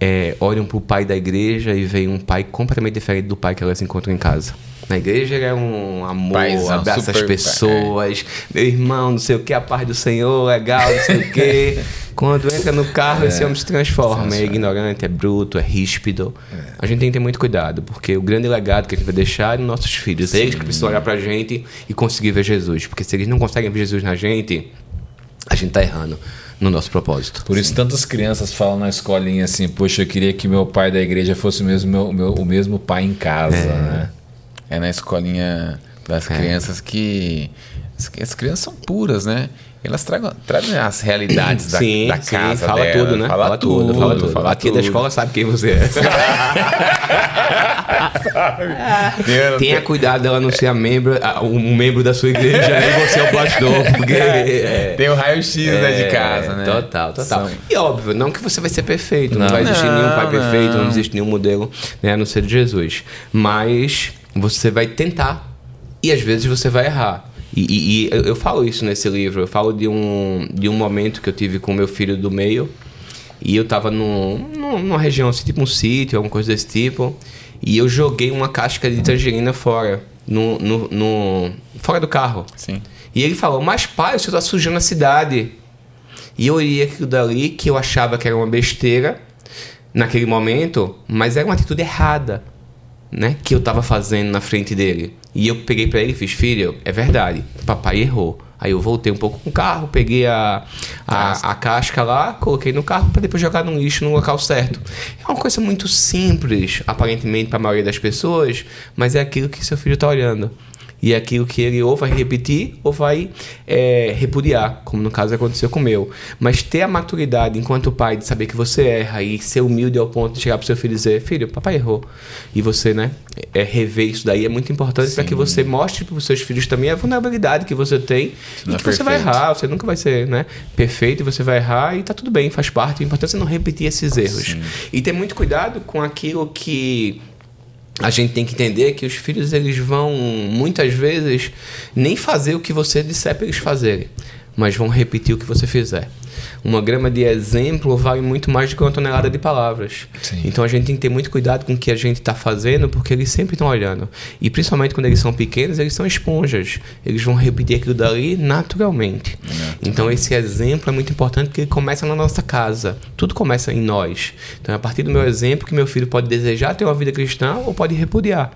é, olham para o pai da igreja e veem um pai completamente diferente do pai que elas encontram em casa. Na igreja é um amor, Paizão, abraça as pessoas, meu irmão, não sei o que, a paz do Senhor, legal, não sei o que. Quando entra no carro, esse homem se transforma. É ignorante, é bruto, é ríspido. A gente tem que ter muito cuidado, porque o grande legado que a gente vai deixar é nos nossos filhos. Eles que precisam olhar pra gente e conseguir ver Jesus. Porque se eles não conseguem ver Jesus na gente, a gente tá errando no nosso propósito. Por isso tantas crianças falam na escolinha assim, poxa, eu queria que meu pai da igreja fosse o mesmo, meu, meu- o mesmo pai em casa, né? É na escolinha das É. crianças que. As, as crianças são puras, né? Elas tragam, trazem as realidades da, sim, da sim, casa. fala dela. tudo, né? Fala, tudo, fala tudo. fala Aqui tudo. da escola sabe quem você é. Tem- Tenha cuidado ela não ser a membro, a- um membro da sua igreja e você é o pastor, porque é, Tem o raio-x né, de é, casa, né? Total, total. São- E óbvio, não que você vai ser perfeito, não, Não. vai existir Não, nenhum pai não. perfeito, não existe nenhum modelo, né, a não ser de Jesus. Mas você vai tentar e às vezes você vai errar. E, e- e eu, eu falo isso nesse livro, eu falo de um, de um momento que eu tive com meu filho do meio. E eu tava num, num- numa região assim, tipo um sítio, alguma coisa desse tipo. E eu joguei uma casca de tangerina fora, no, no, no- fora do carro. Sim. E ele falou, mas pai, o senhor tá sujando a cidade. E eu olhei aquilo dali que eu achava que era uma besteira naquele momento, mas era uma atitude errada, né? Que eu tava fazendo na frente dele. E eu peguei pra ele e fiz, filho, é verdade, papai errou. Aí eu voltei um pouco com o carro, peguei a, a, a casca lá, coloquei no carro para depois jogar no lixo no local certo. É uma coisa muito simples, aparentemente, para a maioria das pessoas, mas é aquilo que seu filho tá olhando. E é aquilo que ele ou vai repetir ou vai é, repudiar, como no caso aconteceu com o meu. Mas ter a maturidade enquanto pai de saber que você erra e ser humilde ao ponto de chegar pro seu filho e dizer: Filho, papai errou. E você, né, é, rever isso daí é muito importante para que você mostre para os seus filhos também a vulnerabilidade que você tem não e é que você vai errar. Você nunca vai ser né, perfeito e você vai errar e tá tudo bem, faz parte. O importante é não repetir esses erros. E ter muito cuidado com aquilo que a gente tem que entender que os filhos eles vão muitas vezes nem fazer o que você disser para eles fazerem, mas vão repetir o que você fizer. Uma grama de exemplo vale muito mais do que uma tonelada de palavras. Sim. Então a gente tem que ter muito cuidado com o que a gente está fazendo, porque eles sempre estão olhando. E principalmente quando eles são pequenos, eles são esponjas. Eles vão repetir aquilo dali naturalmente. Então esse exemplo é muito importante porque ele começa na nossa casa. Tudo começa em nós. Então é a partir do meu exemplo que meu filho pode desejar ter uma vida cristã ou pode repudiar.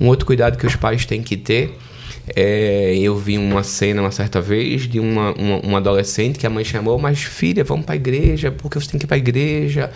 Um outro cuidado que os pais têm que ter é, eu vi uma cena uma certa vez de uma, uma, uma adolescente que a mãe chamou, mas filha, vamos pra igreja, porque você tem que ir pra igreja,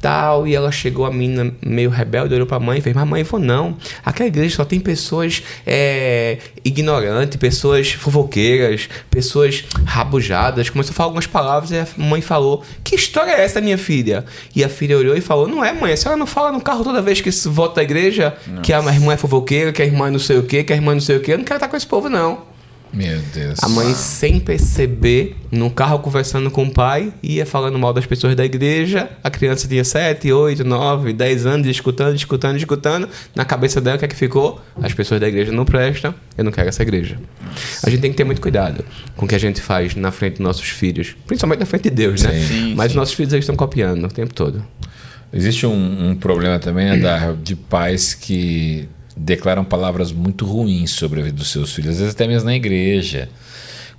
tal. E ela chegou, a menina meio rebelde, olhou pra mãe e fez, mas mãe, vou não. Aquela igreja só tem pessoas é, ignorantes, pessoas fofoqueiras, pessoas rabujadas. Começou a falar algumas palavras e a mãe falou, que história é essa, minha filha? E a filha olhou e falou, não é, mãe, a senhora não fala no carro toda vez que volta da igreja que a irmã é fofoqueira, que a irmã é não sei o que, que a irmã não sei o que. Eu não quero estar com esse povo, não. Meu Deus. A mãe, sem perceber, no carro conversando com o pai, ia falando mal das pessoas da igreja. A criança tinha 7, 8, 9, 10 anos, escutando, escutando, escutando. Na cabeça dela, o que é que ficou? As pessoas da igreja não prestam, eu não quero essa igreja. A gente tem que ter muito cuidado com o que a gente faz na frente dos nossos filhos, principalmente na frente de Deus, né? Sim, Mas sim. nossos filhos eles estão copiando o tempo todo. Existe um, um problema também Adar, de pais que declaram palavras muito ruins sobre a vida dos seus filhos, às vezes até mesmo na igreja.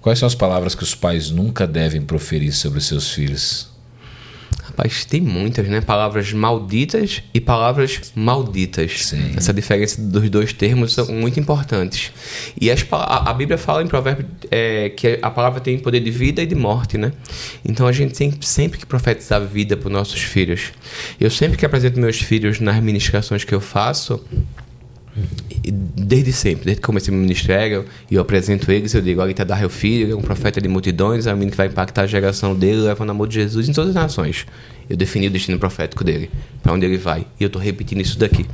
Quais são as palavras que os pais nunca devem proferir sobre os seus filhos? Rapaz, tem muitas, né? Palavras malditas e palavras malditas. Sim. Essa diferença dos dois termos são muito importantes. E as, a, a Bíblia fala em provérbio é, que a palavra tem poder de vida e de morte, né? Então a gente tem sempre que profetizar vida para os nossos filhos. Eu sempre que apresento meus filhos nas ministrações que eu faço, desde sempre, desde que comecei meu ministério, e eu apresento eles, eu digo, olha, está dar o filho, é um profeta de multidões, é um menino que vai impactar a geração dele, levando o amor de Jesus em todas as nações. Eu defini o destino profético dele, para onde ele vai. E eu estou repetindo isso daqui.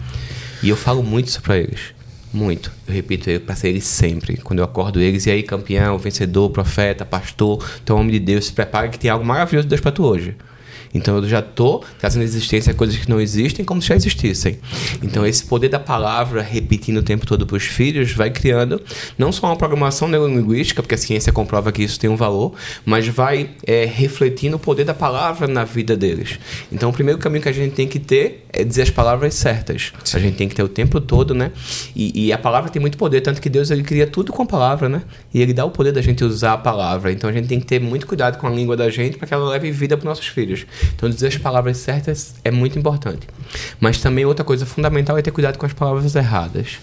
E eu falo muito isso para eles. Muito. Eu repito para eles sempre. Quando eu acordo eles, e aí, campeão, vencedor, profeta, pastor, então homem de Deus, se prepare que tem algo maravilhoso de Deus para tu hoje. Então eu já estou trazendo existência a coisas que não existem como se já existissem. Então esse poder da palavra repetindo o tempo todo para os filhos vai criando não só uma programação neurolinguística, porque a ciência comprova que isso tem um valor, mas vai é, refletindo o poder da palavra na vida deles. Então o primeiro caminho que a gente tem que ter é dizer as palavras certas. A gente tem que ter o tempo todo, né? E, e, a palavra tem muito poder, tanto que Deus ele cria tudo com a palavra, né? E ele dá o poder da gente usar a palavra. Então a gente tem que ter muito cuidado com a língua da gente para que ela leve vida para nossos filhos. Então, dizer as palavras certas é muito importante. Mas também outra coisa fundamental é ter cuidado com as palavras erradas.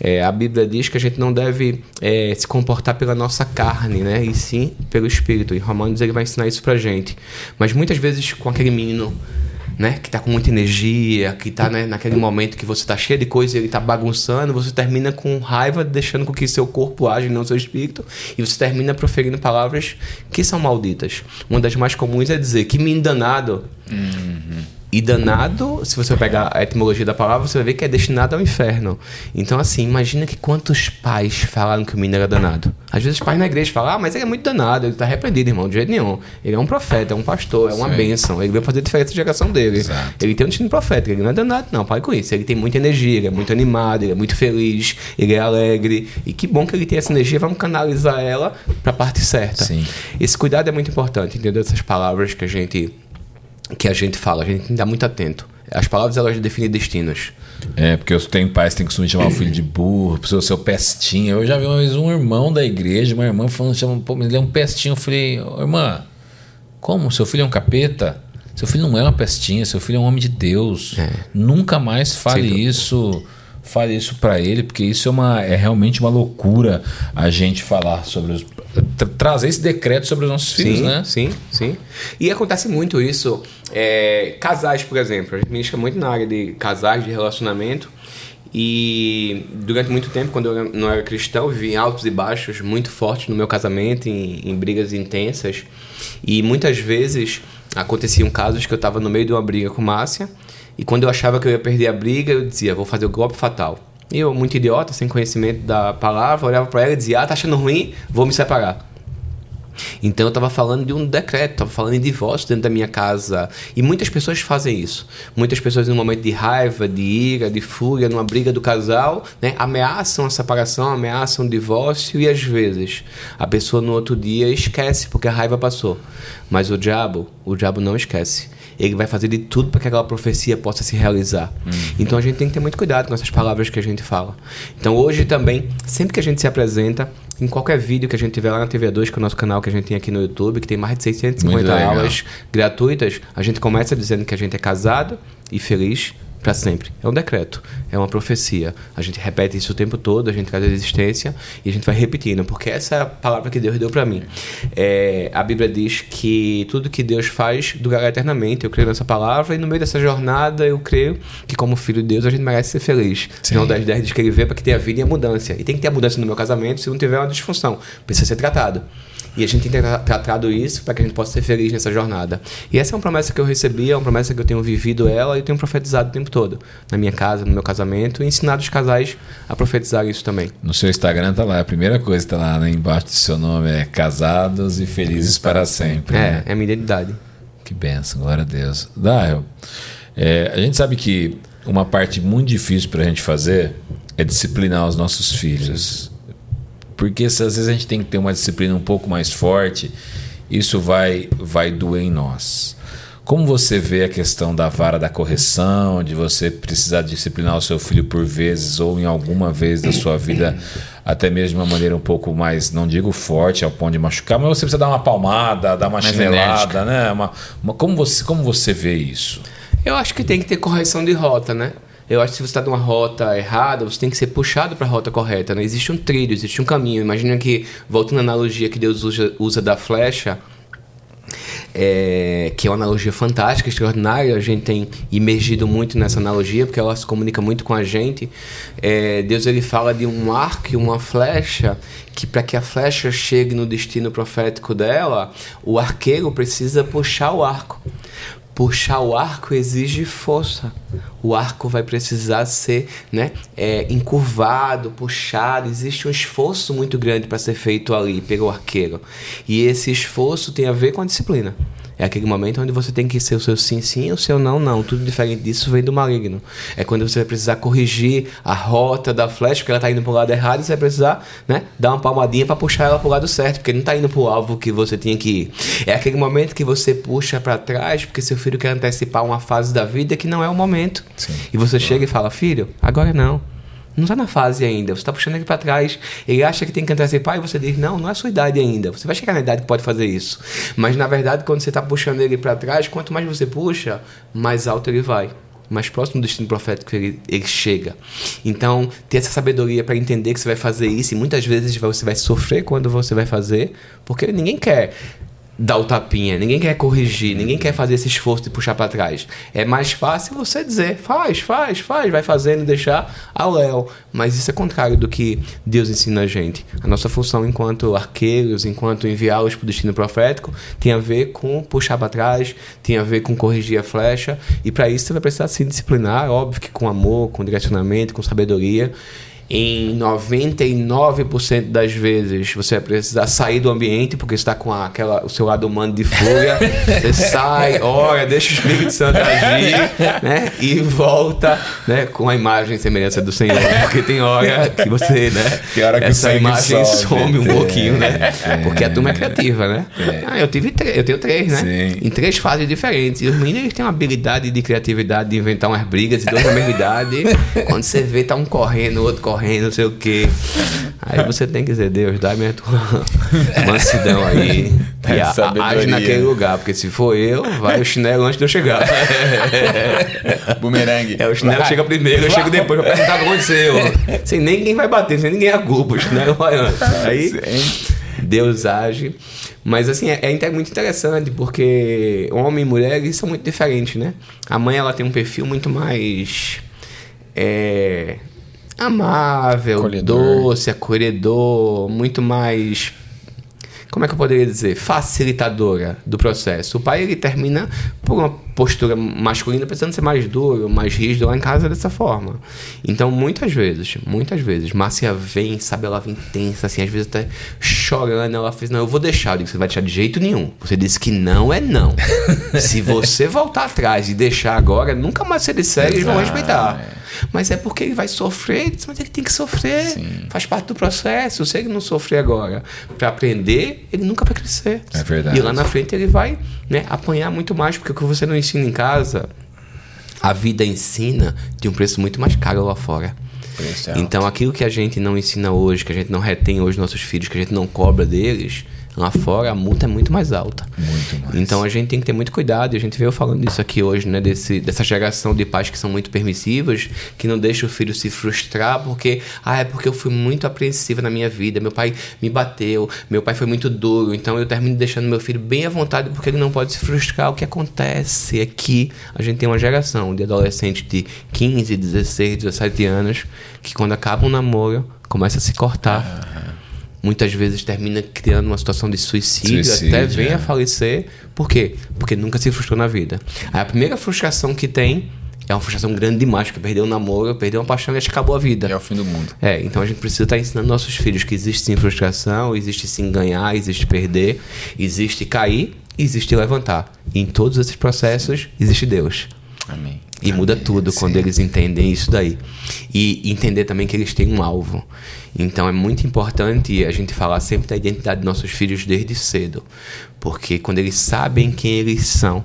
É, a Bíblia diz que a gente não deve é, se comportar pela nossa carne, né? E sim pelo Espírito. Em Romanos ele vai ensinar isso pra gente. Mas muitas vezes com aquele menino né, que está com muita energia, que está né, naquele momento que você está cheio de coisa e ele está bagunçando, você termina com raiva, deixando com que seu corpo age, não seu espírito, e você termina proferindo palavras que são malditas. Uma das mais comuns é dizer que me danado. Uhum. E danado, se você pegar a etimologia da palavra, você vai ver que é destinado ao inferno. Então, assim, imagina que quantos pais falaram que o menino era danado. Às vezes os pais na igreja falam, ah, mas ele é muito danado, ele está repreendido, irmão, de jeito nenhum. Ele é um profeta, é um pastor, é uma Sim. bênção. Ele vai fazer diferença na geração dele. Exato. Ele tem um destino profético, ele não é danado, não, pai com isso. Ele tem muita energia, ele é muito animado, ele é muito feliz, ele é alegre. E que bom que ele tem essa energia, vamos canalizar ela para a parte certa. Sim. Esse cuidado é muito importante, entendeu? Essas palavras que a gente que a gente fala, a gente tem que estar muito atento. As palavras elas definem destinos. É, porque eu tenho pais que têm costume de chamar o filho de burro, pessoa seu pestinha. Eu já vi uma vez um irmão da igreja, uma irmã falando, chama, pô, ele é um pestinho. Eu falei, oh, irmã, como? Seu filho é um capeta? Seu filho não é uma pestinha, seu filho é um homem de Deus. É. Nunca mais fale isso fale isso para ele, porque isso é, uma, é realmente uma loucura a gente falar sobre os. Tra trazer esse decreto sobre os nossos filhos, sim, né? Sim, sim. E acontece muito isso. É, casais, por exemplo, a gente ministra muito na área de casais, de relacionamento. E durante muito tempo, quando eu não era cristão, eu vivi em altos e baixos muito fortes no meu casamento, em, em brigas intensas. E muitas vezes aconteciam casos que eu estava no meio de uma briga com Márcia e quando eu achava que eu ia perder a briga, eu dizia, vou fazer o golpe fatal. Eu, muito idiota, sem conhecimento da palavra, olhava para ela e dizia, ah, tá achando ruim, vou me separar. Então eu estava falando de um decreto, estava falando de divórcio dentro da minha casa. E muitas pessoas fazem isso. Muitas pessoas, em um momento de raiva, de ira, de fúria, numa briga do casal, né, ameaçam a separação, ameaçam o divórcio e às vezes a pessoa no outro dia esquece porque a raiva passou. Mas o diabo, o diabo não esquece ele vai fazer de tudo para que aquela profecia possa se realizar. Hum. Então a gente tem que ter muito cuidado com essas palavras que a gente fala. Então hoje também, sempre que a gente se apresenta, em qualquer vídeo que a gente tiver lá na TV2, que é o nosso canal que a gente tem aqui no YouTube, que tem mais de 650 aulas gratuitas, a gente começa dizendo que a gente é casado e feliz para sempre. É um decreto, é uma profecia. A gente repete isso o tempo todo, a gente traz a existência e a gente vai repetindo, porque essa é a palavra que Deus deu para mim. É, a Bíblia diz que tudo que Deus faz durará eternamente. Eu creio nessa palavra e no meio dessa jornada eu creio que como filho de Deus a gente merece ser feliz. Sim. João 10, 10 diz que ele vê para que tenha vida e abundância. E tem que ter abundância no meu casamento se não tiver uma disfunção. Precisa ser tratado. E a gente tem tratado isso para que a gente possa ser feliz nessa jornada. E essa é uma promessa que eu recebi, é uma promessa que eu tenho vivido ela e tenho profetizado o tempo todo. Na minha casa, no meu casamento, e ensinado os casais a profetizar isso também. No seu Instagram tá lá, a primeira coisa que tá lá né, embaixo do seu nome é casados e felizes para sempre. É, né? é a minha identidade. Que benção, glória a Deus. Dael, é, a gente sabe que uma parte muito difícil para a gente fazer é disciplinar os nossos filhos. Porque às vezes a gente tem que ter uma disciplina um pouco mais forte, isso vai, vai doer em nós. Como você vê a questão da vara da correção, de você precisar disciplinar o seu filho por vezes ou em alguma vez da sua vida, até mesmo de uma maneira um pouco mais, não digo forte ao ponto de machucar, mas você precisa dar uma palmada, dar uma Mais chinelada, enérgica. né? Uma, uma- como, você, como você vê isso? Eu acho que tem que ter correção de rota, né? Eu acho que se você está numa rota errada, você tem que ser puxado para a rota correta, né? Existe um trilho, existe um caminho. Imagina que, voltando à analogia que Deus usa, usa da flecha, é, que é uma analogia fantástica, extraordinária. A gente tem imergido muito nessa analogia, porque ela se comunica muito com a gente. É, Deus ele fala de um arco e uma flecha, que para que a flecha chegue no destino profético dela, o arqueiro precisa puxar o arco. Puxar o arco exige força. O arco vai precisar ser né, é, encurvado, puxado. Existe um esforço muito grande para ser feito ali pelo arqueiro. E esse esforço tem a ver com a disciplina. É aquele momento onde você tem que ser o seu sim, sim, o seu não, não. Tudo diferente disso vem do maligno. É quando você vai precisar corrigir a rota da flecha, porque ela está indo para o lado errado, e você vai precisar né, dar uma palmadinha para puxar ela para o lado certo, porque não está indo para o alvo que você tinha que ir. É aquele momento que você puxa para trás, porque seu filho quer antecipar uma fase da vida que não é o momento. Sim. E você chega e fala, filho, agora não. Não está na fase ainda. Você está puxando ele para trás. Ele acha que tem que antecipar e você diz: Não, não é a sua idade ainda. Você vai chegar na idade que pode fazer isso. Mas na verdade, quando você está puxando ele para trás, quanto mais você puxa, mais alto ele vai. Mais próximo do destino profético ele, ele chega. Então, ter essa sabedoria para entender que você vai fazer isso. E muitas vezes você vai sofrer quando você vai fazer, porque ninguém quer dar o tapinha, ninguém quer corrigir, ninguém quer fazer esse esforço de puxar para trás. É mais fácil você dizer, faz, faz, faz, vai fazendo deixar ao Léo. Mas isso é contrário do que Deus ensina a gente. A nossa função enquanto arqueiros, enquanto enviá-los para o destino profético, tem a ver com puxar para trás, tem a ver com corrigir a flecha. E para isso você vai precisar se disciplinar, óbvio que com amor, com direcionamento, com sabedoria. Em 99% das vezes você vai precisar sair do ambiente porque está com aquela, o seu lado humano de fúria. Você sai, ora, deixa o Espírito Santo agir, né? E volta, né? Com a imagem e semelhança do Senhor. Porque tem hora que você, né? Tem hora que essa imagem sobe. some um É, pouquinho, né? é. Porque a turma é criativa, né? Ah, eu tive eu tenho três, né? Sim. Em três fases diferentes. E os meninos eles têm uma habilidade de criatividade de inventar umas brigas e dois na mesma idade. Quando você vê, tá um correndo, o outro correndo, não sei o quê. Aí você tem que dizer, Deus, dá minha tua mansidão aí. Dá E a- a- age naquele lugar, porque se for eu, vai o chinelo antes de eu chegar. Bumerangue. É, o chinelo chega primeiro, eu chego depois pra perguntar o que aconteceu. Sem nem quem vai bater, sem ninguém a culpa, o chinelo vai antes. Aí Deus age. Mas assim, é, é muito interessante, porque homem e mulher eles são muito diferentes, né? A mãe ela tem um perfil muito mais. é, amável, Acolhedor. doce, acolhedor, muito mais como é que eu poderia dizer, facilitadora do processo. O pai ele termina por uma postura masculina precisando ser mais duro, mais rígido lá em casa é dessa forma. Então muitas vezes, muitas vezes, Márcia vem, sabe, ela vem tensa, assim, às vezes até chorando, ela fez, não, eu vou deixar, eu digo, você não vai deixar de jeito nenhum. Você disse que não é não. Se você voltar atrás e deixar agora, nunca mais você disser, eles vão respeitar. Mas é porque ele vai sofrer, mas ele tem que sofrer. Sim. Faz parte do processo. Se ele não sofrer agora para aprender, ele nunca vai crescer. É verdade. E lá na frente ele vai né, apanhar muito mais, porque o que você não ensina em casa, a vida ensina de um preço muito mais caro lá fora. É. Então aquilo que a gente não ensina hoje, que a gente não retém hoje nos nossos filhos, que a gente não cobra deles, lá fora a multa é muito mais alta. Muito mais. Então a gente tem que ter muito cuidado, e a gente veio falando disso aqui hoje, né? Desse, dessa geração de pais que são muito permissivos, que não deixam o filho se frustrar, porque, ah, é porque eu fui muito apreensiva na minha vida, meu pai me bateu, meu pai foi muito duro, então eu termino deixando meu filho bem à vontade porque ele não pode se frustrar. O que acontece é que a gente tem uma geração de adolescentes de 15, 16, 17 anos que quando acaba um namoro começa a se cortar. Muitas vezes termina criando uma situação de suicídio, Suicídio, até vem é. a falecer. Por quê? Porque nunca se frustrou na vida. Aí a primeira frustração que tem é uma frustração grande demais, porque perdeu um namoro, perdeu uma paixão e que acabou a vida. É o fim do mundo. É, então a gente precisa estar ensinando nossos filhos que existe sim frustração, existe sim ganhar, existe perder, existe cair, existe levantar. E em todos esses processos existe Deus. Amém. E muda tudo quando eles entendem isso daí. E entender também que eles têm um alvo. Então é muito importante a gente falar sempre da identidade dos nossos filhos desde cedo. Porque quando eles sabem quem eles são,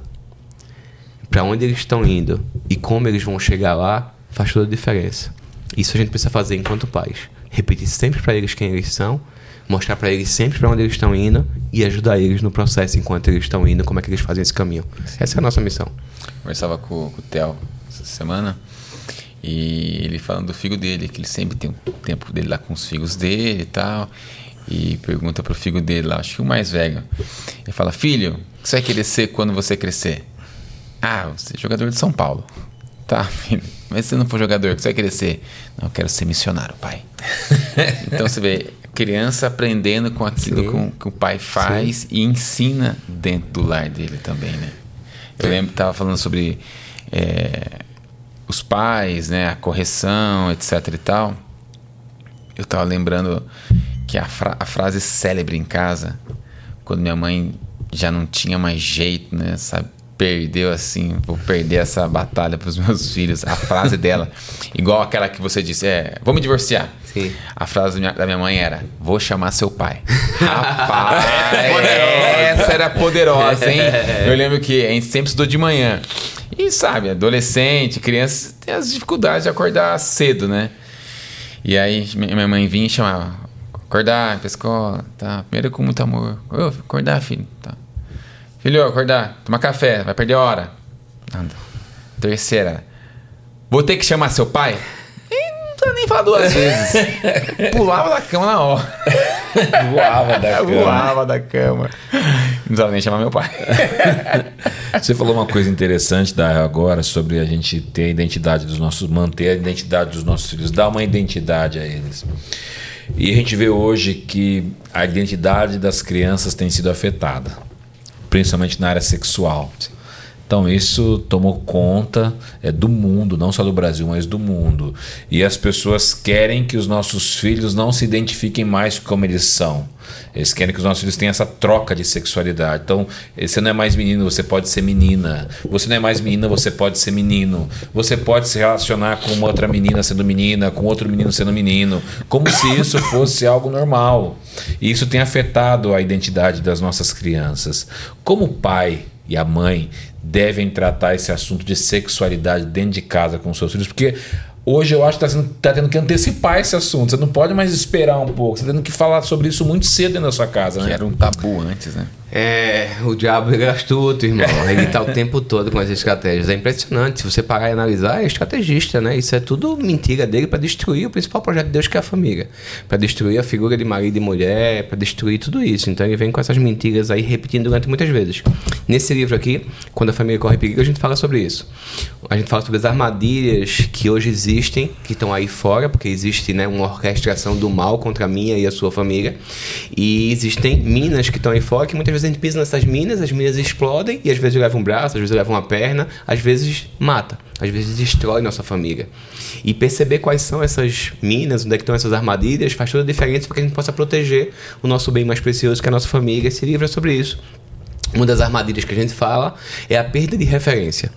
para onde eles estão indo e como eles vão chegar lá, faz toda a diferença. Isso a gente precisa fazer enquanto pais. Repetir sempre para eles quem eles são, mostrar para eles sempre para onde eles estão indo e ajudar eles no processo enquanto eles estão indo, como é que eles fazem esse caminho. Essa é a nossa missão. Conversava com, com o Theo essa semana e ele falando do filho dele, que ele sempre tem o tempo dele lá com os filhos dele e tal. E pergunta pro filho dele lá, acho que o mais velho. Ele fala: Filho, o que você vai querer ser quando você crescer? Ah, você é jogador de São Paulo. Tá, filho. Mas se você não for jogador, o que você vai querer ser? Não, eu quero ser missionário, pai. então você vê, criança aprendendo com aquilo com, que o pai faz Sim. e ensina dentro do lar dele também, né? Eu lembro que tava falando sobre é, os pais, né, a correção, etc e tal. Eu tava lembrando que a, fra a frase célebre em casa, quando minha mãe já não tinha mais jeito, né, sabe? Perdeu assim, vou perder essa batalha para os meus filhos. A frase dela, igual aquela que você disse, é, vou me divorciar. Sim. A frase da minha mãe era: Vou chamar seu pai. Rapaz, essa era poderosa, hein? Eu lembro que a gente sempre estudou de manhã. E sabe, adolescente, criança, tem as dificuldades de acordar cedo, né? E aí minha mãe vinha e chamava: Acordar pra escola, tá? Primeiro com muito amor. Ô, acordar, filho, tá? Filho, acordar, tomar café, vai perder hora. Anda. Terceira, vou ter que chamar seu pai? Precisa nem falar duas vezes. Pulava da cama na hora. Voava da cama. Voava da cama. Não precisava nem chamar meu pai. Você falou uma coisa interessante da agora sobre a gente ter a identidade dos nossos, manter a identidade dos nossos filhos, dar uma identidade a eles. E a gente vê hoje que a identidade das crianças tem sido afetada, principalmente na área sexual. Sim. Então isso tomou conta é, do mundo, não só do Brasil, mas do mundo. E as pessoas querem que os nossos filhos não se identifiquem mais como eles são. Eles querem que os nossos filhos tenham essa troca de sexualidade. Então, você não é mais menino, você pode ser menina. Você não é mais menina, você pode ser menino. Você pode se relacionar com uma outra menina sendo menina, com outro menino sendo menino, como se isso fosse algo normal. E isso tem afetado a identidade das nossas crianças. Como pai e a mãe devem tratar esse assunto de sexualidade dentro de casa com seus filhos, porque hoje eu acho que está tá tendo que antecipar esse assunto. Você não pode mais esperar um pouco, você está tendo que falar sobre isso muito cedo na sua casa, né? Que era um tabu antes, né? É, o diabo é astuto, irmão. Ele tá o tempo todo com as estratégias. É impressionante. Se você parar e analisar, é estrategista, né? Isso é tudo mentira dele para destruir o principal projeto de Deus, que é a família. Para destruir a figura de marido e mulher, para destruir tudo isso. Então ele vem com essas mentiras aí repetindo durante muitas vezes. Nesse livro aqui, quando a família corre perigo, a gente fala sobre isso. A gente fala sobre as armadilhas que hoje existem, que estão aí fora, porque existe né, uma orquestração do mal contra a minha e a sua família. E existem minas que estão aí fora que muitas vezes vezes a gente pisa nessas minas, as minas explodem e às vezes leva um braço, às vezes leva uma perna, às vezes mata, às vezes destrói nossa família. E perceber quais são essas minas, onde é que estão essas armadilhas, faz toda a diferença para que a gente possa proteger o nosso bem mais precioso, que é a nossa família. Esse livro é sobre isso. Uma das armadilhas que a gente fala é a perda de referência.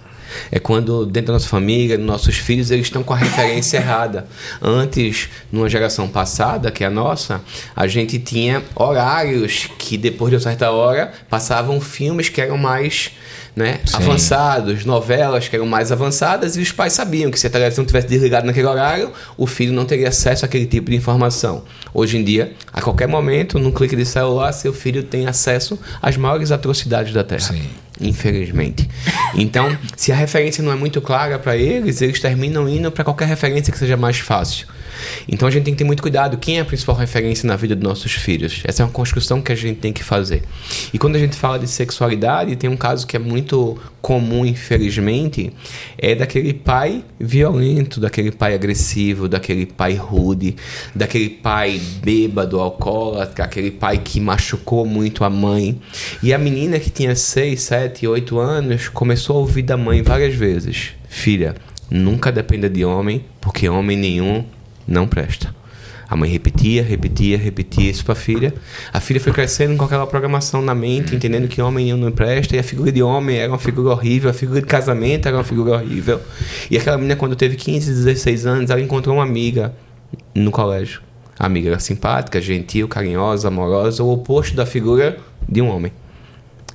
É quando dentro da nossa família, nossos filhos, eles estão com a referência errada. Antes, numa geração passada, que é a nossa, a gente tinha horários que depois de uma certa hora passavam filmes que eram mais né, avançados, novelas que eram mais avançadas, e os pais sabiam que se a televisão tivesse desligado naquele horário, o filho não teria acesso àquele tipo de informação. Hoje em dia, a qualquer momento, num clique de celular, seu filho tem acesso às maiores atrocidades da Terra. Sim infelizmente. Então, se a referência não é muito clara para eles, eles terminam indo para qualquer referência que seja mais fácil. Então a gente tem que ter muito cuidado. Quem é a principal referência na vida dos nossos filhos? Essa é uma construção que a gente tem que fazer. E quando a gente fala de sexualidade, tem um caso que é muito comum, infelizmente, é daquele pai violento, daquele pai agressivo, daquele pai rude, daquele pai bêbado, alcoólatra, aquele pai que machucou muito a mãe. E a menina que tinha 6, 7, 8 anos começou a ouvir da mãe várias vezes: Filha, nunca dependa de homem, porque homem nenhum não presta. A mãe repetia, repetia, repetia isso para a filha. A filha foi crescendo com aquela programação na mente, entendendo que homem não presta, e a figura de homem era uma figura horrível, a figura de casamento era uma figura horrível. E aquela menina, quando teve 15, 16 anos, ela encontrou uma amiga no colégio. A amiga era simpática, gentil, carinhosa, amorosa, o oposto da figura de um homem.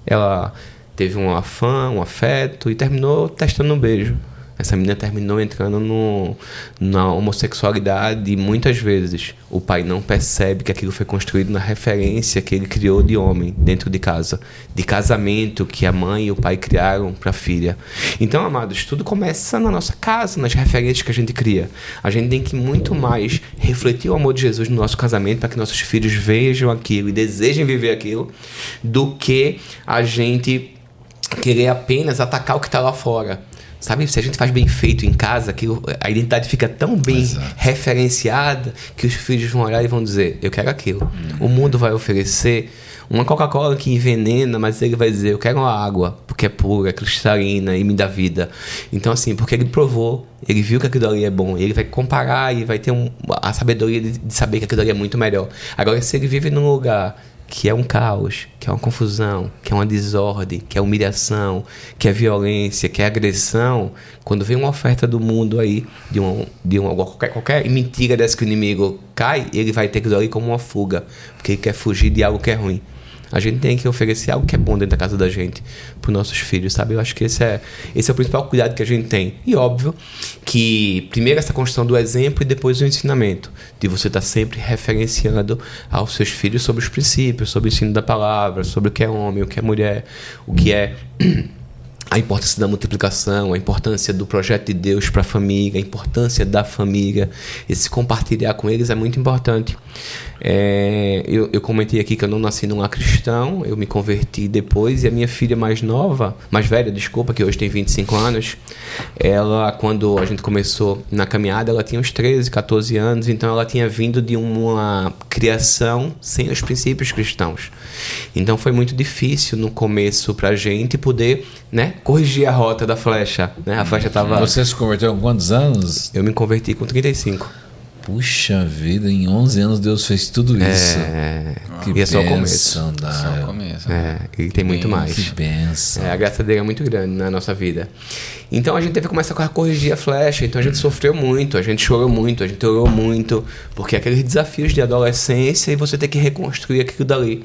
Ela teve um afã, um afeto e terminou testando um beijo. Essa menina terminou entrando no, na homossexualidade e muitas vezes o pai não percebe que aquilo foi construído na referência que ele criou de homem dentro de casa, de casamento que a mãe e o pai criaram para a filha. Então, amados, tudo começa na nossa casa, nas referências que a gente cria. A gente tem que muito mais refletir o amor de Jesus no nosso casamento para que nossos filhos vejam aquilo e desejem viver aquilo, do que a gente querer apenas atacar o que está lá fora. Sabe, se a gente faz bem feito em casa, que a identidade fica tão bem Exato. referenciada que os filhos vão olhar e vão dizer: Eu quero aquilo. O mundo vai oferecer uma Coca-Cola que envenena, mas ele vai dizer: Eu quero uma água, porque é pura, é cristalina e me dá vida. Então, assim, porque ele provou, ele viu que aquilo ali é bom, ele vai comparar e vai ter um- a sabedoria de, de saber que aquilo ali é muito melhor. Agora, se ele vive num lugar que é um caos, que é uma confusão, que é uma desordem, que é humilhação, que é violência, que é agressão, quando vem uma oferta do mundo aí, de, um, de uma, qualquer, qualquer mentira dessa que o inimigo cai, ele vai ter aquilo ali como uma fuga, porque ele quer fugir de algo que é ruim. A gente tem que oferecer algo que é bom dentro da casa da gente para os nossos filhos, sabe? Eu acho que esse é, esse é o principal cuidado que a gente tem. E óbvio que primeiro essa construção do exemplo e depois o ensinamento, de você estar sempre referenciando aos seus filhos sobre os princípios, sobre o ensino da palavra, sobre o que é homem, o que é mulher, o que é a importância da multiplicação, a importância do projeto de Deus para a família, a importância da família, esse compartilhar com eles é muito importante. É, eu, eu comentei aqui que eu não nasci num lar cristão, eu me converti depois e a minha filha mais nova, mais velha, desculpa, que hoje tem 25 anos, ela, quando a gente começou na caminhada, ela tinha uns 13, 14 anos, então ela tinha vindo de uma criação sem os princípios cristãos. Então foi muito difícil no começo pra gente poder, né, corrigir a rota da flecha, né? A flecha tava Você se converteu com quantos anos? Eu me converti com 35. Puxa vida, em 11 anos Deus fez tudo isso. É, Que e é só o começo. Só o começo. É, e tem muito mais. Que benção. É, a graça dele é muito grande na nossa vida. Então a gente teve que começar a corrigir a flecha. Então a gente sofreu muito, a gente chorou muito, a gente orou muito, porque aqueles desafios de adolescência e você ter que reconstruir aquilo dali.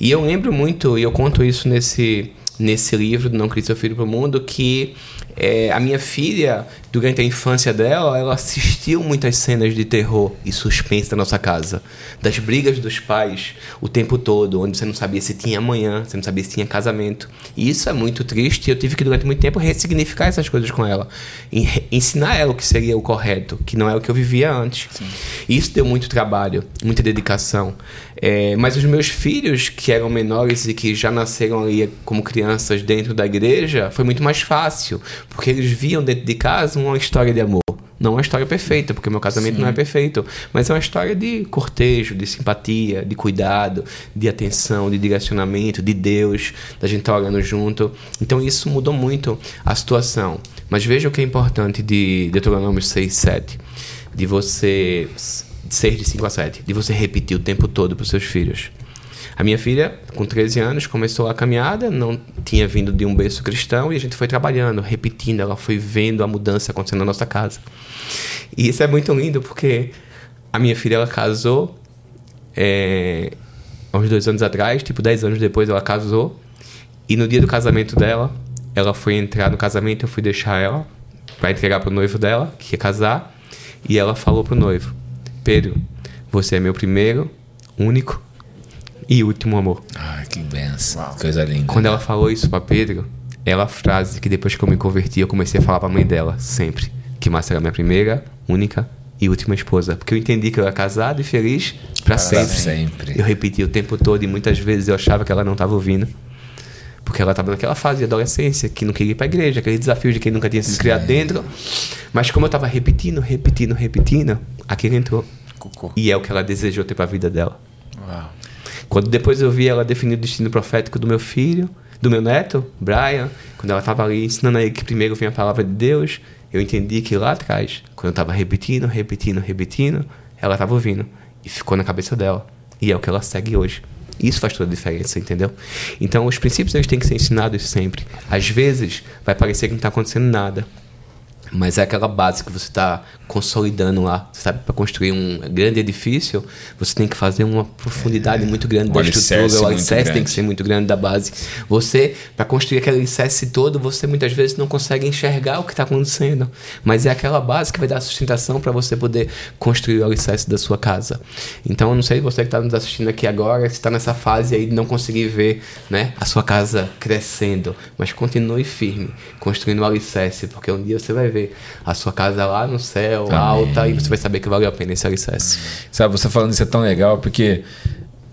E eu lembro muito, e eu conto isso nesse, nesse livro do Não Cristo Seu Filho para o Mundo, que é, a minha filha, durante a infância dela, ela assistiu muitas cenas de terror e suspense da nossa casa. Das brigas dos pais o tempo todo, onde você não sabia se tinha amanhã, você não sabia se tinha casamento. E isso é muito triste e eu tive que, durante muito tempo, ressignificar essas coisas com ela. En- ensinar ela o que seria o correto, que não é o que eu vivia antes. E isso deu muito trabalho, muita dedicação. É, mas os meus filhos, que eram menores e que já nasceram ali como crianças dentro da igreja, foi muito mais fácil, porque eles viam dentro de casa uma história de amor. Não uma história perfeita, porque meu casamento não é perfeito, mas é uma história de cortejo, de simpatia, de cuidado, de atenção, de direcionamento, de Deus, da gente estar orando junto. Então isso mudou muito a situação. Mas veja o que é importante de Deuteronômio 6, 7. De você 6 de 5 a 7, de você repetir o tempo todo para os seus filhos. A minha filha, com 13 anos, começou a caminhada, não tinha vindo de um berço cristão e a gente foi trabalhando, repetindo, ela foi vendo a mudança acontecendo na nossa casa. E isso é muito lindo porque a minha filha ela casou é, há uns dois anos atrás, tipo 10 anos depois ela casou e no dia do casamento dela, ela foi entrar no casamento, eu fui deixar ela para entregar pro noivo dela, que ia casar, e ela falou pro noivo: Pedro, você é meu primeiro, único e último amor. Ai, que benção. Coisa linda. Quando ela falou isso pra Pedro, ela a frase que depois que eu me converti, eu comecei a falar pra mãe dela, sempre. Que Márcia era minha primeira, única e última esposa. Porque eu entendi que eu era casado e feliz pra Pra sempre. sempre. Eu repeti o tempo todo e muitas vezes eu achava que ela não tava ouvindo. Porque ela tava naquela fase de adolescência, que não queria ir pra igreja, aquele desafio de quem nunca tinha se criado dentro. Mas como eu tava repetindo, repetindo, repetindo, aquilo entrou. Cocô. E é o que ela desejou ter pra vida dela. Uau. Quando depois eu vi ela definir o destino profético do meu filho, do meu neto, Brian, quando ela estava ali ensinando a ele que primeiro vem a palavra de Deus, eu entendi que lá atrás, quando eu estava repetindo, repetindo, repetindo, ela estava ouvindo e ficou na cabeça dela. E é o que ela segue hoje. Isso faz toda a diferença, entendeu? Então, os princípios eles têm que ser ensinados sempre. Às vezes, vai parecer que não está acontecendo nada. Mas é aquela base que você está consolidando lá. Sabe, para construir um grande edifício, você tem que fazer uma profundidade muito grande O da estrutura. O alicerce tem que ser muito grande da base. Você, para construir aquele alicerce todo, você muitas vezes não consegue enxergar o que está acontecendo. Mas é aquela base que vai dar sustentação para você poder construir o alicerce da sua casa. Então, eu não sei você que está nos assistindo aqui agora, se está nessa fase aí de não conseguir ver né, a sua casa crescendo. Mas continue firme, construindo o alicerce, porque um dia você vai ver a sua casa lá no céu, Amém. alta, e você vai saber que valeu a pena esse alicerce. Sabe, você falando isso é tão legal porque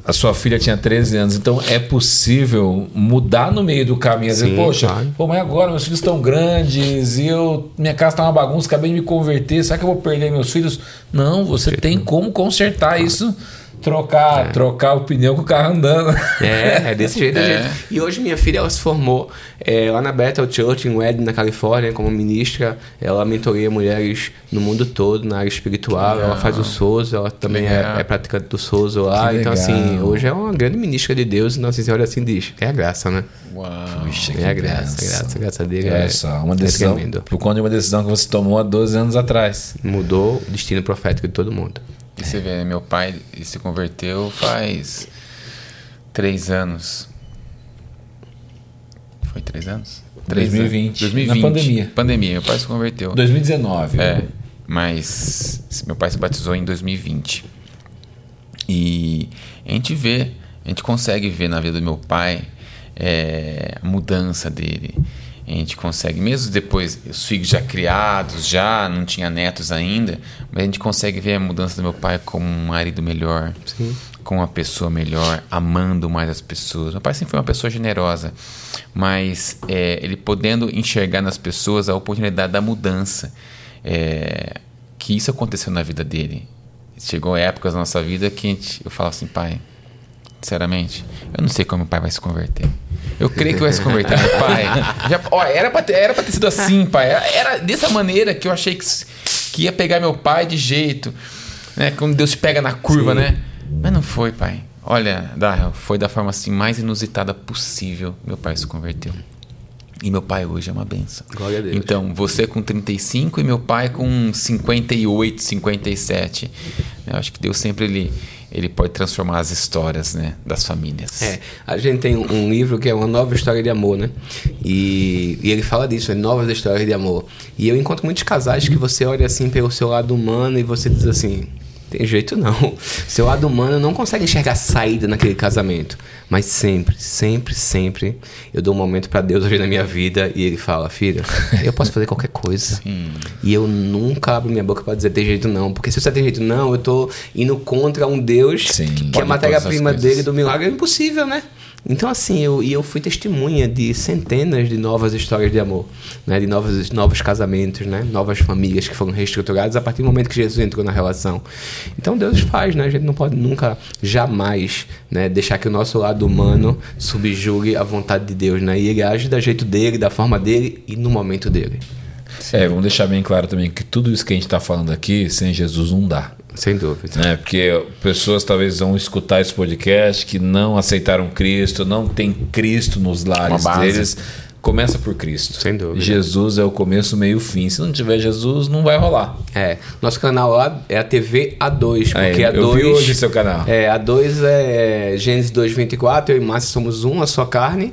a sua filha tinha 13 anos, então é possível mudar no meio do caminho. Sim, poxa, claro. pô, mas agora meus filhos estão grandes e eu minha casa tá uma bagunça, acabei de me converter, será que eu vou perder meus filhos? Não, você tem como consertar isso, trocar, trocar o pneu com o carro andando. É, é desse jeito, É. jeito. E hoje minha filha ela se formou é, lá na Bethel Church em Wedding, na Califórnia, como ministra. Ela mentoreia mulheres no mundo todo na área espiritual. Ela faz o Souza, ela também é, é praticante do Souza lá. Que Então, assim, legal. hoje é uma grande ministra de Deus. E Nossa Senhora assim diz: é a graça, né? Uau. Puxa, É a graça, graça, a graça dele. É É, só uma é decisão, tremendo. por conta de uma decisão que você tomou há 12 anos atrás. Mudou o destino profético de todo mundo. E você vê, meu pai se converteu faz três anos. Foi três anos? Três 2020, anos. 2020. na pandemia. Pandemia, meu pai se converteu. 2019. É, mas meu pai se batizou em 2020. E a gente vê, a gente consegue ver na vida do meu pai é, a mudança dele. A gente consegue, mesmo depois, os filhos já criados, já não tinha netos ainda, mas a gente consegue ver a mudança do meu pai como um marido melhor, como uma pessoa melhor, amando mais as pessoas. Meu pai sempre foi uma pessoa generosa, mas é, ele podendo enxergar nas pessoas a oportunidade da mudança, é, que isso aconteceu na vida dele. Chegou épocas na nossa vida que a gente, eu falava assim, pai, sinceramente, eu não sei como meu pai vai se converter. Eu creio que vai se converter, meu pai. Já, ó, era, pra ter, era pra ter sido assim, pai. Era, era dessa maneira que eu achei que, que ia pegar meu pai de jeito, né? Quando Deus te pega na curva, né? Mas não foi, pai. Olha, Darrell, foi da forma assim mais inusitada possível. Meu pai se converteu. E meu pai hoje é uma benção. Glória a Deus. Então, você com 35 e meu pai com 58, 57. Eu acho que Deus sempre ele, ele pode transformar as histórias né, das famílias. É, a gente tem um, livro que é uma nova história de amor, né? E, e ele fala disso, é novas histórias de amor. E eu encontro muitos casais que você olha assim pelo seu lado humano e você diz assim, tem jeito não. Seu lado humano não consegue enxergar saída naquele casamento. Mas sempre, sempre, sempre eu dou um momento pra Deus hoje na minha vida e ele fala, filho, eu posso fazer qualquer coisa. E eu nunca abro minha boca pra dizer tem jeito não. Porque se você tem jeito não, eu tô indo contra um Deus Sim. que Pode a matéria-prima dele do milagre é impossível, né? Então, assim, eu, e eu fui testemunha de centenas de novas histórias de amor, né? De novos, novos casamentos, né? Novas famílias que foram reestruturadas a partir do momento que Jesus entrou na relação. Então, Deus faz, né? A gente não pode nunca, jamais, né? Deixar que o nosso lado humano subjugue a vontade de Deus, né? E ele age da jeito dele, da forma dele e no momento dele. É, vamos deixar bem claro também que tudo isso que a gente está falando aqui, sem Jesus não dá. Sem dúvida. né? Porque pessoas talvez vão escutar esse podcast que não aceitaram Cristo, não tem Cristo nos lares Uma deles. Começa por Cristo. Sem dúvida. Jesus é o começo, meio e fim. Se não tiver Jesus, não vai rolar. É, nosso canal lá é a TV A2, Aí, porque a eu 2 vi hoje seu canal. É, a 2 é Gênesis 2:24, eu e Márcia somos um, a sua carne,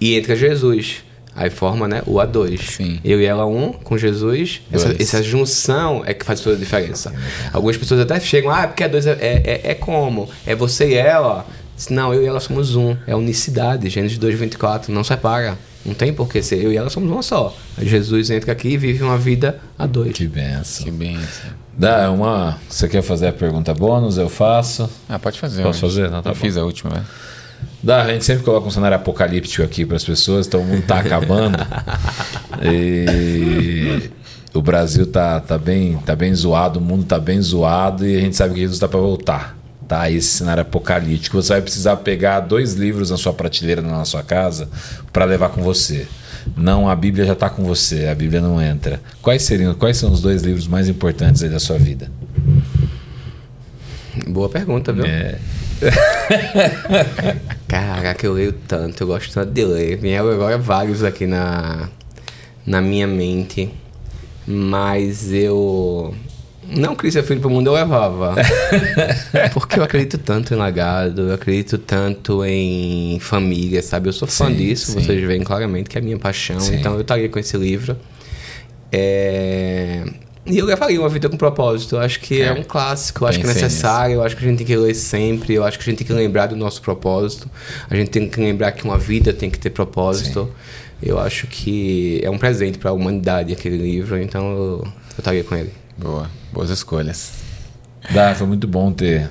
e entra Jesus. Aí forma, né, o A2. Sim. Eu e ela um com Jesus. Essa, essa junção é que faz toda a diferença. Algumas pessoas até chegam, ah, porque a 2 é, é, é- é como? É você e ela? Não, eu e ela somos um. É unicidade. Gênesis 2:24 não separa. Não tem por que ser. Eu e ela somos uma só. Aí Jesus entra aqui e vive uma vida a dois. Que benção. Que benção. Dá uma. Você quer fazer a pergunta bônus? Eu faço. Ah, pode fazer. Posso hoje. fazer? Não, tá eu bom. fiz a última, velho. Dá, a gente sempre coloca um cenário apocalíptico aqui para as pessoas, então o mundo tá acabando. e o Brasil tá, tá, bem, tá bem zoado, o mundo tá bem zoado e a gente sabe que Jesus tá para voltar. Tá esse cenário apocalíptico. Você vai precisar pegar dois livros na sua prateleira na sua casa para levar com você. Não, a Bíblia já está com você, a Bíblia não entra. Quais seriam, quais são os dois livros mais importantes aí da sua vida? Boa pergunta, viu? É, Caraca, eu leio tanto, eu gosto tanto de ler. Vieram agora vários aqui na, na minha mente. Mas eu não queria ser filho pro mundo, eu levava. Porque eu acredito tanto em legado, eu acredito tanto em família, sabe? Eu sou fã Sim, disso, sim. vocês veem claramente que é a minha paixão. Sim. Então eu estaria com esse livro. É, E eu levaria uma vida com propósito. Eu acho que é, É. um clássico, eu acho que é necessário, eu acho que a gente tem que ler sempre, eu acho que a gente tem que lembrar do nosso propósito. A gente tem que lembrar que uma vida tem que ter propósito. Eu acho que é um presente para a humanidade aquele livro, então eu, eu estaria com ele. Boa. Boas escolhas. Dá, foi muito bom ter,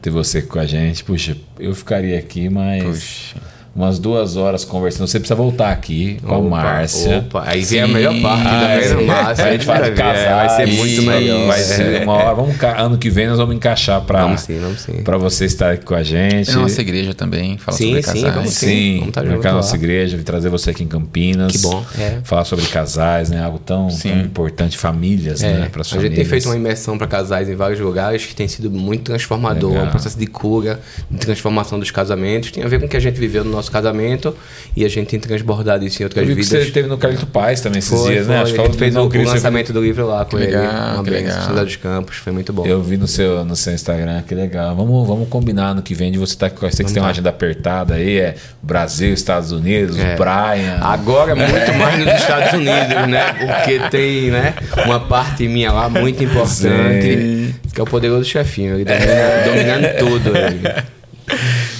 ter você com a gente. Puxa, eu ficaria aqui, mas Puxa. Umas duas horas conversando. Você precisa voltar aqui com a Opa, Márcia. Opa, aí vem a Sim. melhor parte Ah, da sim. Márcia. a gente fala de casar, vai ser muito isso, melhor. Vai ser uma hora. Vamos, ano que vem nós vamos encaixar para Vamos sim, vamos sim. para você estar aqui com a gente. Na nossa igreja também, fala Sim, sobre sim, casais. vamos Sim, Vamos tá marcar junto a nossa igreja, trazer você aqui em Campinas. Que bom, é. Falar sobre casais, né? Algo tão, Sim. tão importante, famílias, É, né? Para a gente tem feito uma imersão para casais em vários lugares que tem sido muito transformador, Legal. um processo de cura, de transformação dos casamentos. Tem a ver com o que a gente viveu no nosso casamento e a gente tem transbordado isso em outras que vidas. você teve no Carlito Paz também esses Foi, dias, né? foi. Acho que Ele falou fez o, o lançamento do livro lá com Que ele. legal, uma que benção, legal. Cidade dos Campos, foi muito bom. Eu vi no seu, no seu Instagram, que legal. Vamos, vamos combinar no que vem de você estar com. Eu sei que você tem uma agenda apertada aí, é Brasil, Estados Unidos, É. Brian. Agora muito mais nos Estados Unidos, né? Porque tem, né, uma parte minha lá muito importante, que é o poderoso chefinho, ele domina- dominando tudo. Ele.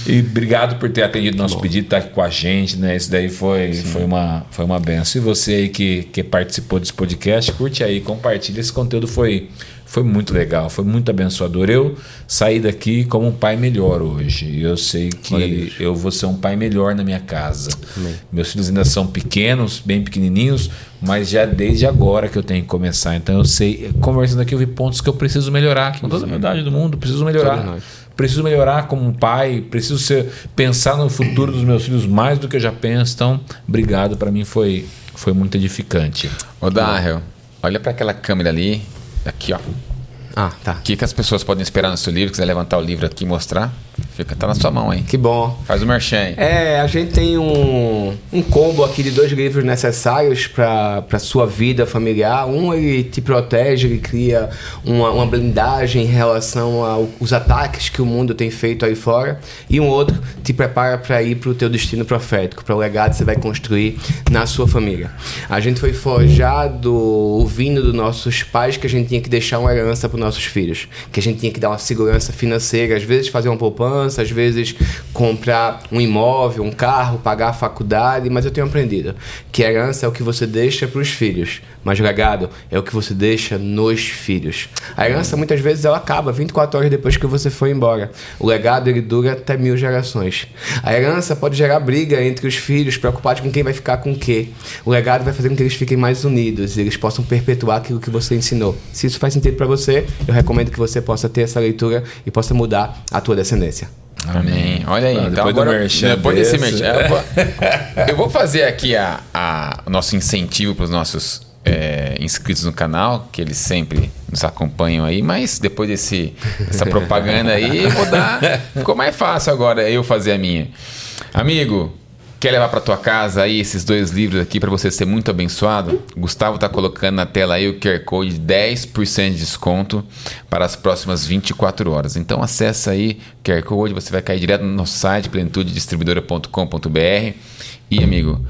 E obrigado por ter atendido nosso pedido, estar aqui com a gente, né? Isso daí foi, foi, uma, foi uma benção. E você aí que, que participou desse podcast, curte aí, compartilha. Esse conteúdo foi, foi muito legal, foi muito abençoador. Eu saí daqui como um pai melhor hoje. E eu sei que eu vou ser um pai melhor na minha casa. Amém. Meus filhos ainda são pequenos, bem pequenininhos, mas já desde agora que eu tenho que começar. Então eu sei, conversando aqui, eu vi pontos que eu preciso melhorar, com toda a humildade do mundo, preciso melhorar. Preciso melhorar como um pai, preciso ser, pensar no futuro dos meus filhos mais do que eu já penso. Então, obrigado, para mim foi, foi muito edificante. Ô, Darrell, olha pra aquela câmera ali. Aqui, ó. Ah, tá. O que, que as pessoas podem esperar no seu livro? Quiser levantar o livro aqui e mostrar? Fica, tá na sua mão aí. Que bom. Faz o merchan aí. É, a gente tem um, um combo aqui de dois livros necessários para sua vida familiar. Um, ele te protege, ele cria uma, uma blindagem em relação aos ataques que o mundo tem feito aí fora. E um outro te prepara para ir para o teu destino profético, para o legado que você vai construir na sua família. A gente foi forjado ouvindo dos nossos pais que a gente tinha que deixar uma herança para os nossos filhos, que a gente tinha que dar uma segurança financeira, às vezes fazer uma poupança, às vezes comprar um imóvel, um carro, pagar a faculdade, mas eu tenho aprendido que herança é o que você deixa para os filhos, mas legado é o que você deixa nos filhos. A herança muitas vezes ela acaba 24 horas depois que você foi embora. O legado ele dura até mil gerações. A herança pode gerar briga entre os filhos, preocupados com quem vai ficar com o quê. O legado vai fazer com que eles fiquem mais unidos, e eles possam perpetuar aquilo que você ensinou. Se isso faz sentido para você, eu recomendo que você possa ter essa leitura e possa mudar a tua descendência. Amém. Olha aí. Ah, então depois do agora, merchan depois desse desse. merchan, eu vou, eu vou fazer aqui a, a- o nosso incentivo para os nossos é, inscritos no canal, que eles sempre nos acompanham aí, mas depois desse, dessa propaganda aí, eu vou dar. Ficou mais fácil agora eu fazer a minha. Amigo, quer levar para tua casa aí esses dois livros aqui para você ser muito abençoado? Gustavo tá colocando na tela aí o QR Code de 10% de desconto para as próximas 24 horas. Então acessa aí o QR Code, você vai cair direto no nosso site plenitudedistribuidora.com.br e amigo,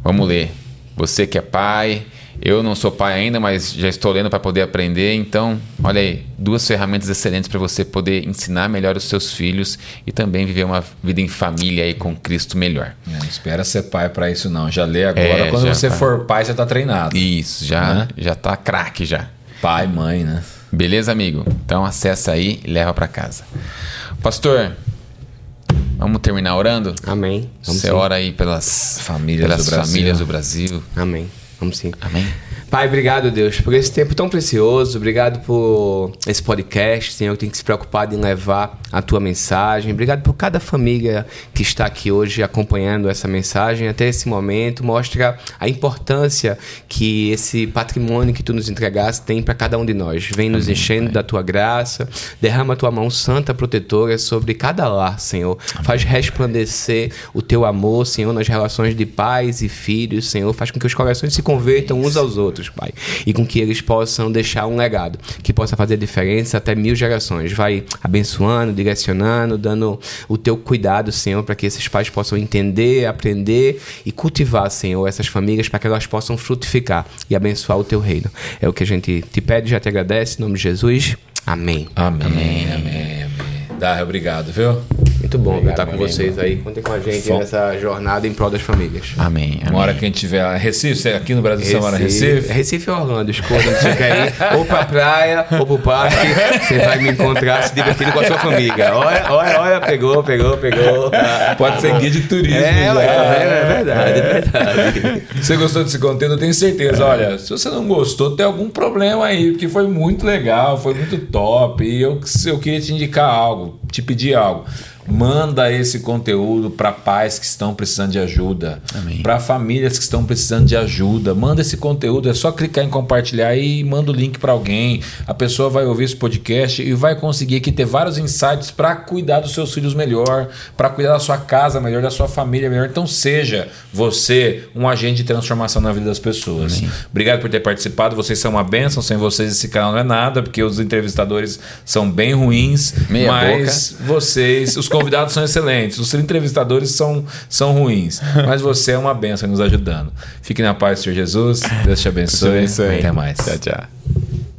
vamos ler. Você que é pai, eu não sou pai ainda, mas já estou lendo para poder aprender. Então, olha aí, duas ferramentas excelentes para você poder ensinar melhor os seus filhos e também viver uma vida em família aí com Cristo melhor. É, Não espera ser pai para isso, não. Já lê agora. É, Quando você vai. for pai, já tá treinado. Isso, já, Né? já tá craque já. Pai, mãe, né? Beleza, amigo? Então acessa aí e leva para casa. Pastor, vamos terminar orando? Amém. Vamos Você sim. ora aí pelas Famílias pelas do Brasil. famílias do Brasil. Amém. Vamos sim. Amém? Pai, obrigado, Deus, por esse tempo tão precioso. Obrigado por esse podcast, Senhor, que tem que se preocupar em levar a tua mensagem. Obrigado por cada família que está aqui hoje acompanhando essa mensagem até esse momento. Mostra a importância que esse patrimônio que tu nos entregaste tem para cada um de nós. Vem nos Amém, enchendo pai. da tua graça. Derrama a tua mão santa protetora sobre cada lar, Senhor. Amém. Faz resplandecer o teu amor, Senhor, nas relações de pais e filhos, Senhor. Faz com que os corações se convertam uns aos outros, Pai. E com que eles possam deixar um legado que possa fazer diferença até mil gerações. Vai abençoando, direcionando, dando o teu cuidado, Senhor, para que esses pais possam entender, aprender e cultivar, Senhor, essas famílias para que elas possam frutificar e abençoar o teu reino. É o que a gente te pede e já te agradece. Em nome de Jesus. Amém. Amém, amém, amém. amém. Dá, obrigado, viu? Muito bom Obrigado, estar com vocês aí. Contem com a gente Fom. nessa jornada em prol das famílias. Amém. amém. Uma hora que a gente tiver. Recife, é aqui no Brasil Recife, você mora Recife? Recife ou Orlando, escolha onde você quer ir. Ou pra praia, ou pro parque. Você vai me encontrar se divertindo com a sua família. Olha, olha, olha, pegou, pegou, pegou. Pode ser guia de turismo. É, é, é verdade, é verdade. Você gostou desse conteúdo? Eu tenho certeza. Olha, se você não gostou, tem algum problema aí, porque foi muito legal, foi muito top. E eu, eu queria te indicar algo, te pedir algo. Manda esse conteúdo para pais que estão precisando de ajuda, para famílias que estão precisando de ajuda. Manda esse conteúdo, é só clicar em compartilhar e manda o link para alguém. A pessoa vai ouvir esse podcast e vai conseguir aqui ter vários insights para cuidar dos seus filhos melhor, para cuidar da sua casa melhor, da sua família melhor. Então seja você um agente de transformação na vida das pessoas. Obrigado por ter participado. Vocês são uma bênção. Sem vocês esse canal não é nada, porque os entrevistadores são bem ruins, Meia mas boca. vocês, os convidados são excelentes, os entrevistadores são, são ruins, mas você é uma benção nos ajudando. Fique na paz, Senhor Jesus. Deus te abençoe. Até mais. Tchau, tchau.